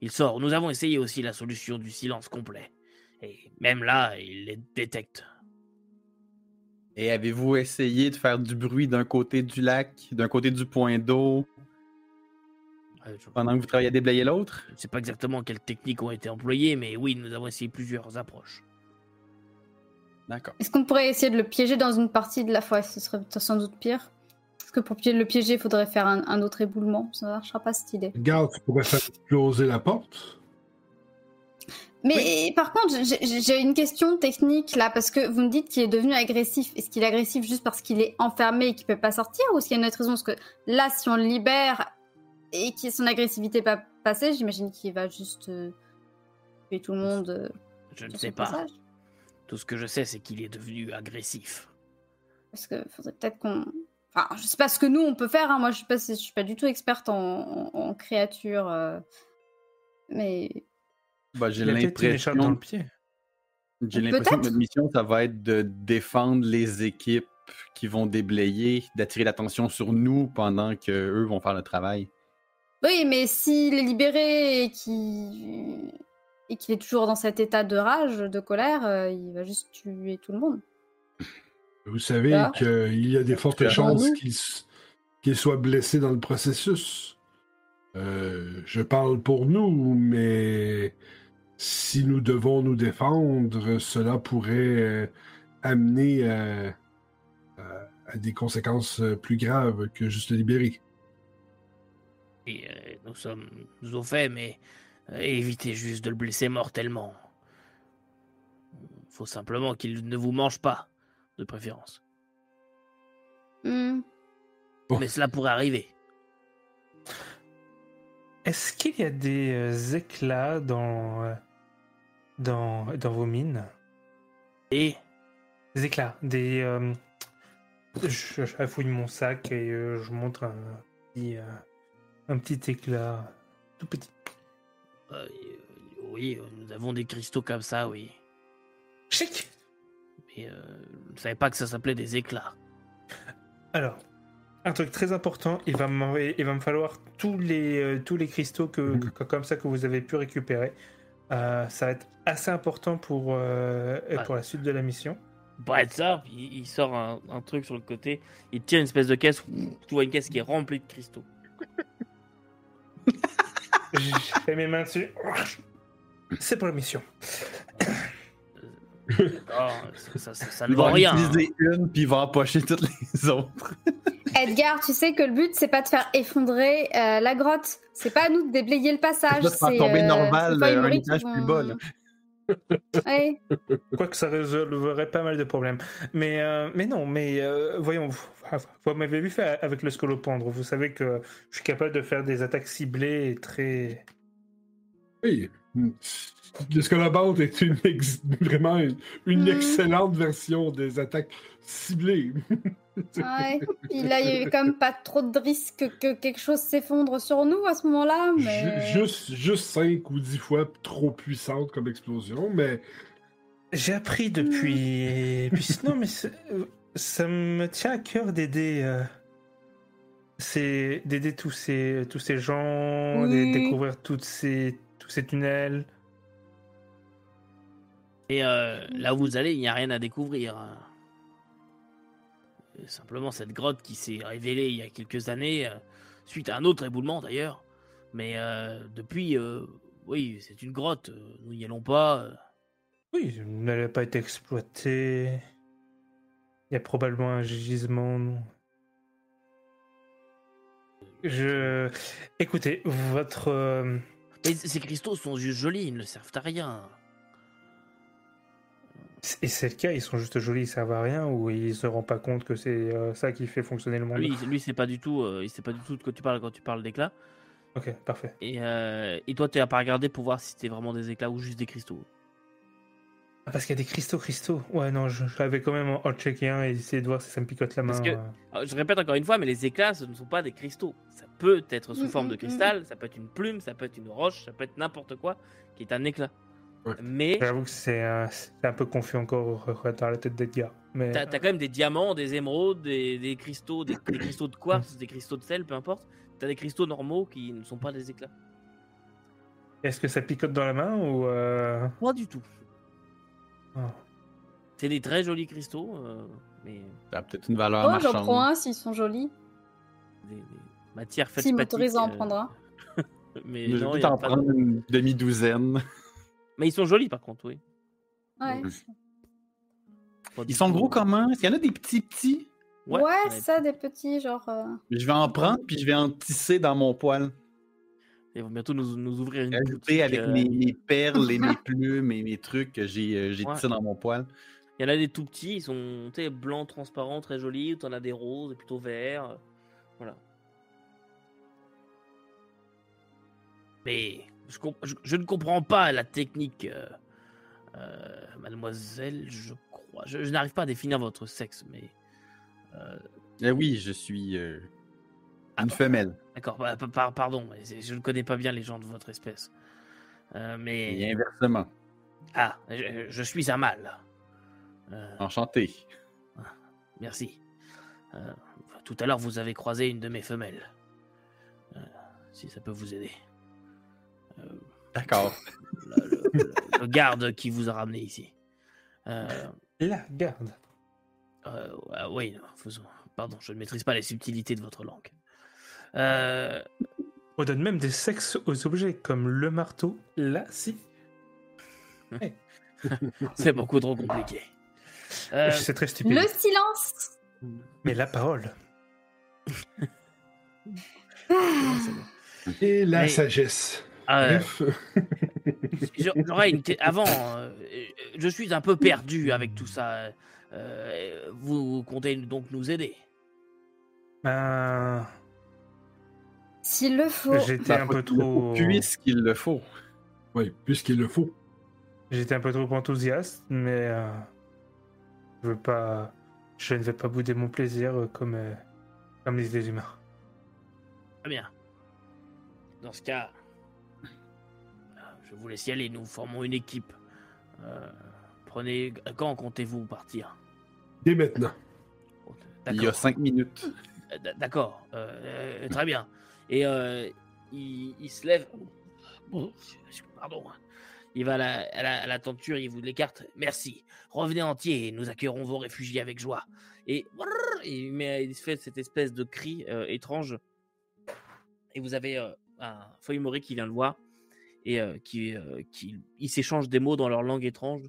il sort. Nous avons essayé aussi la solution du silence complet. Et même là, il les détecte. Et avez-vous essayé de faire du bruit d'un côté du lac, d'un côté du point d'eau, Euh, pendant que vous travaillez à déblayer l'autre? ne sais pas exactement quelles techniques ont été employées, mais oui, nous avons essayé plusieurs approches. D'accord. Est-ce qu'on pourrait essayer de le piéger dans une partie de la forêt? Ce serait sans doute pire. Parce que pour le piéger, il faudrait faire un, un autre éboulement. Ça ne marchera pas cette idée. Regarde, tu pourrais faire exploser la porte. Mais par contre, j'ai- une question technique là, parce que vous me dites qu'il est devenu agressif. Est-ce qu'il est agressif juste parce qu'il est enfermé et qu'il peut pas sortir ou est-ce qu'il y a une autre raison? Parce que là, si on le libère et que son agressivité pas passée, j'imagine qu'il va juste euh, tuer tout le monde. euh, Je ne sais pas. passage. Tout ce que je sais, c'est qu'il est devenu agressif. Parce que faudrait peut-être qu'on. Enfin, je sais pas ce que nous on peut faire. hein. Moi, je suis pas, je suis pas du tout experte en, en, en créatures. euh, Mais Bah, j'ai écharpe dans l'impression le pied. j'ai l'impression que Peut-être. notre mission, ça va être de défendre les équipes qui vont déblayer, d'attirer l'attention sur nous pendant que eux vont faire le travail. Oui, mais s'il est libéré et qu'il et qu'il est toujours dans cet état de rage, de colère, euh, il va juste tuer tout le monde. Vous savez Ah. qu'il y a des fortes Clairement, chances qu'il soit blessé dans le processus. Euh, je parle pour nous, mais si nous devons nous défendre, cela pourrait euh, amener à, à- à des conséquences plus graves que juste le libérer. Et euh, nous sommes au fait, mais euh, évitez juste de le blesser mortellement. Faut simplement qu'il ne vous mange pas, de préférence. Hmm. Bon. Mais cela pourrait arriver. Est-ce qu'il y a des euh, éclats dans, euh, dans, dans vos mines? Et? Des éclats, des. euh, je, je fouille mon sac et euh, je montre un petit, euh, un petit éclat tout petit. euh, oui, euh, nous avons des cristaux comme ça, oui. Chic Mais euh, je ne savais pas que ça s'appelait des éclats. Alors, Un truc très important, il va, m'envoyer- il va me falloir tous les, euh, tous les cristaux que, Mhm. que- comme ça que vous avez pu récupérer. Euh, ça va être assez important pour, euh, pour la suite de la mission. Pour être ça, il, il sort un, un truc sur le côté, il tire une espèce de caisse, tu vois une caisse qui est remplie de cristaux. J'ai mes mains dessus. C'est pour la mission. Oh, ça, ça- ça- ça ne Il vaut va en rien. utiliser une, puis il va empocher toutes les autres. Edgar, tu sais que le but, c'est pas de faire effondrer euh, la grotte. C'est pas à nous de déblayer le passage. Là, de faire c'est, tomber euh, normal, c'est pas euh, un qui étage vont- plus bas, là. Ouais. Quoique ça résolverait pas mal de problèmes. Mais, euh, mais non, mais euh, voyons, vous, vous m'avez vu faire avec le scolopendre. Vous savez que je suis capable de faire des attaques ciblées et très. Oui. Le Scolaband est une ex- vraiment une, une Mhm. excellente version des attaques ciblées. Ouais. Puis là, il y a eu quand même pas trop de risque que quelque chose s'effondre sur nous à ce moment-là. Mais... Ju- Juste, juste 5 ou 10 fois trop puissante comme explosion, mais J'ai appris depuis. Puis sinon, mais ça me tient à cœur d'aider. euh, c'est d'aider tous ces tous ces gens, de découvrir toutes ces tous ces tunnels. Et euh, là où vous allez, il n'y a rien à découvrir. hein. Euh, Simplement cette grotte qui s'est révélée il y a quelques années, euh, suite à un autre éboulement d'ailleurs. Mais euh, depuis, oui, c'est une grotte. Nous n'y allons pas. Oui, elle n'a pas été exploitée. Il y a probablement un gisement. non. Je. Écoutez, votre. Mais ces cristaux sont juste jolis, ils ne servent à rien. Et c'est le cas, ils sont juste jolis, ils servent à rien, ou ils se rendent pas compte que c'est euh, ça qui fait fonctionner le monde? Lui, lui c'est pas du tout, euh, il sait pas du tout de quoi tu parles quand tu parles d'éclats. Ok, parfait. Et, euh, et toi, tu n'as pas regardé pour voir si c'était vraiment des éclats ou juste des cristaux? Ah, parce qu'il y a des cristaux, cristaux. Ouais, non, je, je l'avais quand même en checker un et essayer de voir si ça me picote la main. Parce que- euh. Je répète encore une fois, mais les éclats, ce ne sont pas des cristaux. Ça peut être sous Mm, forme mm, de mm. cristal, ça peut être une plume, ça peut être une roche, ça peut être n'importe quoi qui est un éclat. Ouais. Mais J'avoue que c'est euh, c'est un peu confus encore euh, dans la tête d'Edgar. Mais t'as as quand même des diamants, des émeraudes, des, des cristaux, des, des cristaux de quartz, des cristaux de sel, peu importe. T'as des cristaux normaux qui ne sont pas des éclats. est-ce que ça picote dans la main ou. euh, Pas du tout. oh. C'est des très jolis cristaux, euh, mais Ça a peut-être une valeur Oh, j'en prends un s'ils sont jolis. des, des matières faites S'il m'autorise à en euh, prendre un. Mais Je non, vais y a pas de- prendre une demi-douzaine. Mais ils sont jolis par contre, oui. Ouais, Ils sont gros comment? Est-ce qu'il y en a des petits petits? ouais, il a- ça, des petits, genre. euh, Je vais en prendre, puis je vais en tisser dans mon poil. Ils vont bientôt nous, nous ouvrir une Ajouter boutique, avec euh, mes, mes perles et mes plumes et mes trucs que j'ai j'ai Ouais. tissés dans mon poil. Il y en a des tout petits, ils sont blancs, transparents, très jolis. T'en as des roses, plutôt verts. Voilà. Mais je, comp- je- je ne comprends pas la technique, euh, euh, mademoiselle, je crois. Je, je n'arrive pas à définir votre sexe, mais. euh, Eh oui, je suis Ah une bon. femelle. D'accord, pa- pa- par- pardon, je ne connais pas bien les gens de votre espèce. Mais. Et inversement. Ah, je, suis un mâle. Enchanté. Merci. Euh, tout à l'heure, vous avez croisé une de mes femelles. Si ça peut vous aider. Euh, D'accord. le, le- le- le garde qui vous a ramené ici. Euh, La garde. euh, ah oui, non, faisons- pardon, je ne maîtrise pas les subtilités de votre langue. Euh, On donne même des sexes aux objets comme le marteau, la scie. c'est beaucoup trop compliqué. Euh, C'est très stupide. Le silence Mais la parole. Ah. Et la Mais- sagesse. Euh, Bref. Je- J'aurais une Avant, euh, je suis un peu perdu avec tout ça. Euh, vous comptez donc nous aider Ben, S'il le faut. j'étais un peu trop. Puisqu'il le faut. Oui, puisqu'il le faut. J'étais un peu trop enthousiaste, mais euh, je veux pas. Je ne vais pas bouder mon plaisir euh, comme euh, comme les les humains. Très bien. Dans ce cas, euh, je vous laisse y aller. Nous formons une équipe. Euh, prenez. Quand comptez-vous partir? Dès maintenant. Il y a D'accord. cinq minutes. d- d'accord, euh, euh, très bien. Et euh, il, il se lève. Bon, pardon. Il va à la, à la, à la tenture, il vous l'écarte. Merci. Revenez entier et nous accueillerons vos réfugiés avec joie. Et il, met, il fait cette espèce de cri euh, étrange. Et vous avez euh, un Foyomori qui vient le voir et qui, qui ils s'échangent des mots dans leur langue étrange.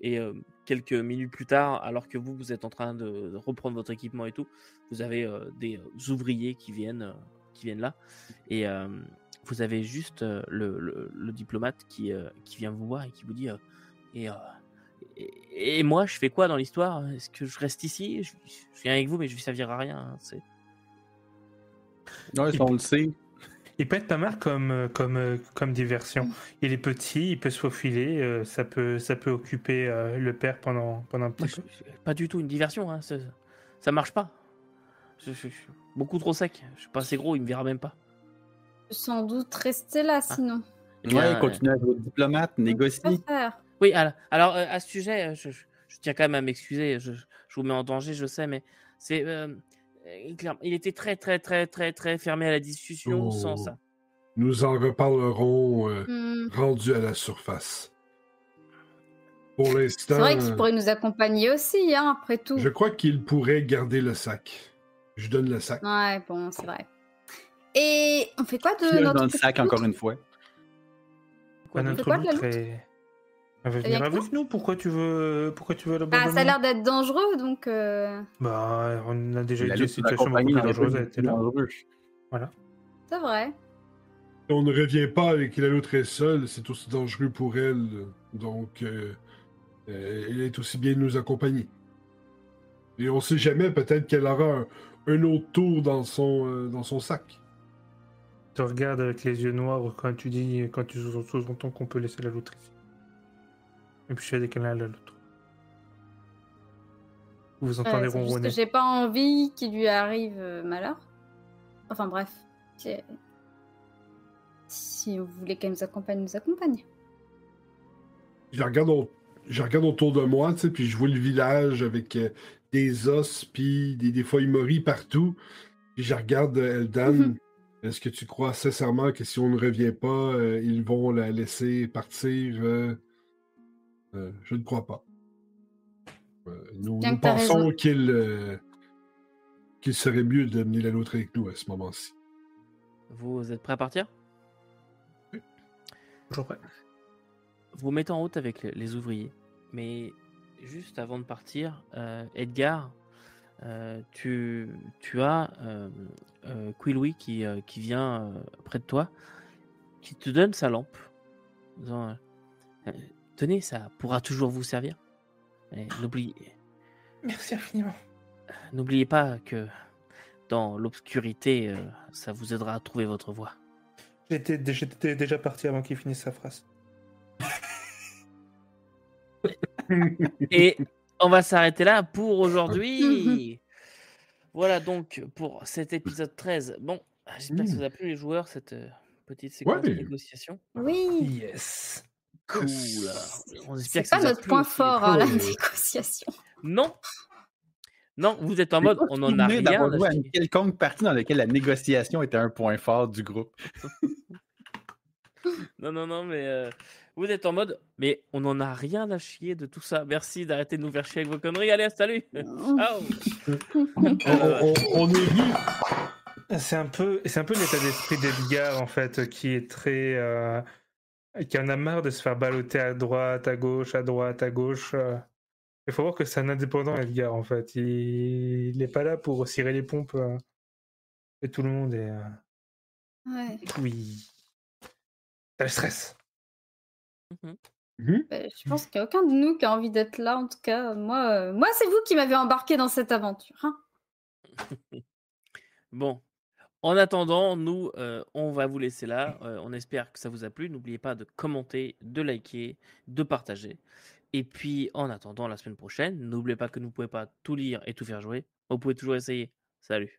Et quelques minutes plus tard, alors que vous vous êtes en train de, reprendre votre équipement et tout, vous avez des ouvriers qui viennent, qui viennent là. Et vous avez juste le, le- le diplomate qui, qui vient vous voir et qui vous dit et, et, et moi, je fais quoi dans l'histoire? Est-ce que je reste ici? Je, je viens avec vous, mais je ne servirai à rien. hein, c'est- ça, on le sait? Il peut être pas mal comme, euh, comme, euh, comme diversion. Il est petit, il peut se faufiler, euh, ça, peut, ça peut occuper euh, le père pendant, pendant un petit Moi, peu. pas du tout une diversion. Hein, ça, ça marche pas. Je, je- je suis beaucoup trop sec. Je suis pas assez gros, il me verra même pas. Sans doute rester là, sinon. Eh bien, Ouais, continuez à être diplomate, On peut négocie. pas faire. Oui, alors, alors, euh, à ce sujet, euh, je, je- je tiens quand même à m'excuser. Je, je vous mets en danger, je sais, mais c'est. euh, euh, il était très, très, très, très, très fermé à la discussion Oh. sans ça. Nous en reparlerons euh, Hmm. rendu à la surface. Pour C'est l'instant, vrai qu'il pourrait nous accompagner aussi, hein, après tout. je crois qu'il pourrait garder le sac. Je donne le sac. Ouais, bon, c'est vrai. Et on fait quoi de notre dans le petite sac, encore une fois. Quoi d'autre notre quoi de la est- Elle veut Elle venir vient avec nous Pourquoi tu veux, pourquoi tu veux Bah, l'abandonner ça a l'air d'être dangereux, donc. euh, Bah, on a déjà eu des situations beaucoup plus dangereuses. Elle était là. dangereux. C'est vrai. On ne revient pas avec la loutre est seule, c'est aussi dangereux pour elle. Donc, euh, euh, elle est aussi bien de nous accompagner. Et on sait jamais, peut-être qu'elle aura un, un autre tour dans son, euh, dans son sac. Tu regardes avec les yeux noirs quand tu dis, quand tu sous- sous-entends qu'on peut laisser la loutre ici. Et puis je sais dès qu'elle a la loutre. Vous Ouais, entendez juste ronronner. que j'ai pas envie qu'il lui arrive euh, malheur. Enfin bref. C'est- Si vous voulez qu'elle nous accompagne, nous accompagne. Je regarde, au- je regarde autour de moi, tu sais, puis je vois le village avec euh, des os, puis des, des feuilles mories partout. Puis je regarde euh, Eldan. Mhm. Est-ce que tu crois sincèrement que si on ne revient pas, euh, ils vont la laisser partir euh, euh, Je ne crois pas. Euh, nous pensons qu'il euh, qu'il serait mieux d'amener la nôtre avec nous à ce moment-ci. Vous êtes prêts à partir? Toujours prêt. Vous vous mettez en route avec le- les ouvriers. Mais juste avant de partir, euh, Edgar, euh, tu, tu as euh, euh, Quillouis qui, euh, qui vient euh, près de toi, qui te donne sa lampe. en disant, tenez, ça pourra toujours vous servir. Et N'oubliez Merci infiniment. n'oubliez pas que dans l'obscurité, euh, ça vous aidera à trouver votre voie. J'étais déjà parti avant qu'il finisse sa phrase. Et on va s'arrêter là pour aujourd'hui. voilà donc pour cet épisode 13. Bon, j'espère que ça vous a plu les joueurs, cette euh, petite séquence de négociation. Oui. Yes. Cool. On espère C'est que ça pas notre plu point fort, hein, la cool. négociation. Non. Non, vous êtes en mode, on en a rien. d'avoir à joué à une quelconque partie dans laquelle la négociation était un point fort du groupe. Non, non, non, mais euh, vous êtes en mode, mais on n'en a rien à chier de tout ça. Merci d'arrêter de nous faire chier avec vos conneries. Allez, salut. Ciao. On, on- on est venu. C'est un peu, c'est un peu l'état d'esprit d'Edgar en fait, qui est très, euh, qui en a marre de se faire balloter à droite, à gauche, à droite, à gauche. euh. Il faut voir que c'est un indépendant Edgar en fait. Il n'est pas là pour cirer les pompes. euh, Et tout le monde est. euh, Ouais. Oui. T'as le stress. Euh, je pense qu'il n'y a aucun de nous qui a envie d'être là, en tout cas. Moi, euh, moi c'est vous qui m'avez embarqué dans cette aventure. hein. Bon. En attendant, nous, euh, on va vous laisser là. Euh, on espère que ça vous a plu. N'oubliez pas de commenter, de liker, de partager. Et puis, en attendant la semaine prochaine, n'oubliez pas que vous ne pouvez pas tout lire et tout faire jouer. Vous pouvez toujours essayer. Salut.